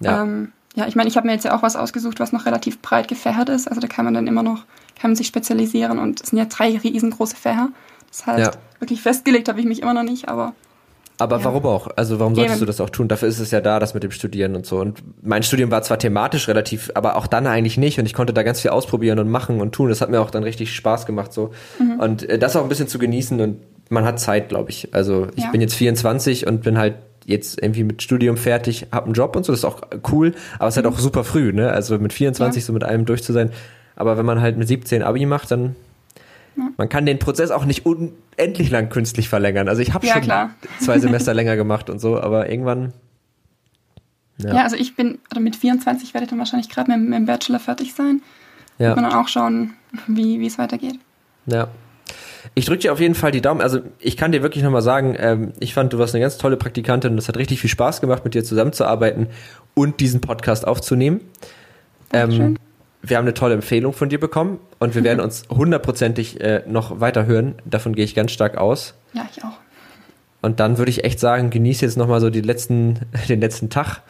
Ja, ähm, ja ich meine, ich habe mir jetzt ja auch was ausgesucht, was noch relativ breit gefächert ist. Also da kann man dann immer noch, kann man sich spezialisieren und es sind ja drei riesengroße Fächer. Das heißt, ja. wirklich festgelegt habe ich mich immer noch nicht, aber aber ja. warum auch? Also warum solltest Eben. du das auch tun? Dafür ist es ja da, das mit dem Studieren und so. Und mein Studium war zwar thematisch relativ, aber auch dann eigentlich nicht. Und ich konnte da ganz viel ausprobieren und machen und tun. Das hat mir auch dann richtig Spaß gemacht so. Mhm. Und äh, das auch ein bisschen zu genießen und man hat Zeit, glaube ich. Also ich ja. bin jetzt 24 und bin halt jetzt irgendwie mit Studium fertig, hab einen Job und so, das ist auch cool, aber es ist halt mhm. auch super früh, ne? Also mit 24 ja. so mit allem durch zu sein. Aber wenn man halt mit 17 Abi macht, dann man kann den Prozess auch nicht unendlich lang künstlich verlängern. Also ich habe ja, schon klar. zwei Semester länger gemacht und so, aber irgendwann. Ja. ja, also ich bin, oder mit 24 werde ich dann wahrscheinlich gerade mit, mit, dem Bachelor fertig sein. Ja. Und dann auch schauen, wie, wie es weitergeht. Ja. Ich drücke dir auf jeden Fall die Daumen. Also ich kann dir wirklich nochmal sagen, ähm, ich fand, du warst eine ganz tolle Praktikantin und es hat richtig viel Spaß gemacht, mit dir zusammenzuarbeiten und diesen Podcast aufzunehmen. Ähm, wir haben eine tolle Empfehlung von dir bekommen und wir werden uns hundertprozentig äh, noch weiter hören. Davon gehe ich ganz stark aus. Ja, ich auch. Und dann würde ich echt sagen, genieße jetzt nochmal so die letzten, den letzten Tag.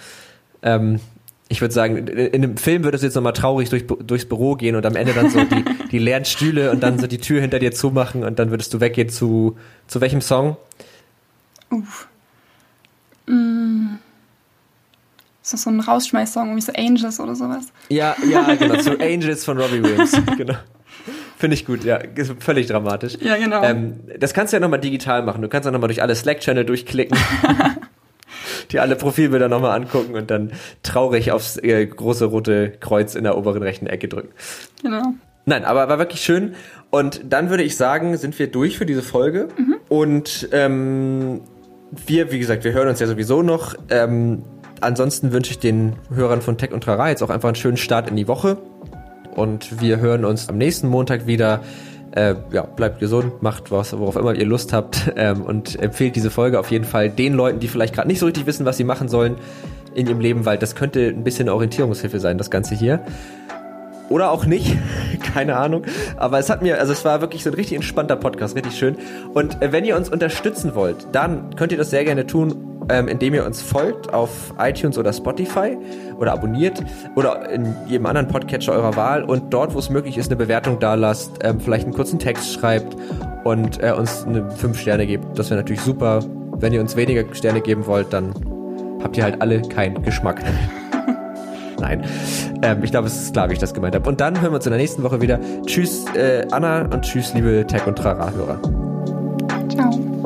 Ähm, ich würde sagen, in dem Film würdest du jetzt nochmal traurig durch, durchs Büro gehen und am Ende dann so die, die leeren Stühle und dann so die Tür hinter dir zumachen und dann würdest du weggehen zu, zu welchem Song? Uff. Mm so, so ein Rausschmeißsong, wie so Angels oder sowas. Ja, ja, genau, so Angels von Robbie Williams, genau. Finde ich gut, ja. Ist völlig dramatisch. Ja, genau. Ähm, das kannst du ja nochmal digital machen. Du kannst ja nochmal durch alle Slack-Channel durchklicken. die alle Profilbilder nochmal angucken und dann traurig aufs äh, große rote Kreuz in der oberen rechten Ecke drücken. Genau. Nein, aber war wirklich schön. Und dann würde ich sagen, sind wir durch für diese Folge. Mhm. Und ähm, wir, wie gesagt, wir hören uns ja sowieso noch. Ähm, ansonsten wünsche ich den Hörern von Tech und Trara jetzt auch einfach einen schönen Start in die Woche. Und wir hören uns am nächsten Montag wieder. Äh, ja, bleibt gesund, macht was, worauf immer ihr Lust habt ähm, und empfehlt diese Folge auf jeden Fall den Leuten, die vielleicht gerade nicht so richtig wissen, was sie machen sollen in ihrem Leben, weil das könnte ein bisschen Orientierungshilfe sein, das Ganze hier. Oder auch nicht, keine Ahnung. Aber es hat mir, also es war wirklich so ein richtig entspannter Podcast, richtig schön. Und äh, wenn ihr uns unterstützen wollt, dann könnt ihr das sehr gerne tun ähm, indem ihr uns folgt auf iTunes oder Spotify oder abonniert oder in jedem anderen Podcatcher eurer Wahl und dort, wo es möglich ist, eine Bewertung da lasst, ähm, vielleicht einen kurzen Text schreibt und äh, uns eine 5 Sterne gebt. Das wäre natürlich super. Wenn ihr uns weniger Sterne geben wollt, dann habt ihr halt alle keinen Geschmack. Nein. Ähm, ich glaube, es ist klar, wie ich das gemeint habe. Und dann hören wir uns in der nächsten Woche wieder. Tschüss, äh, Anna und tschüss, liebe Tech- und Trara-Hörer. Ciao.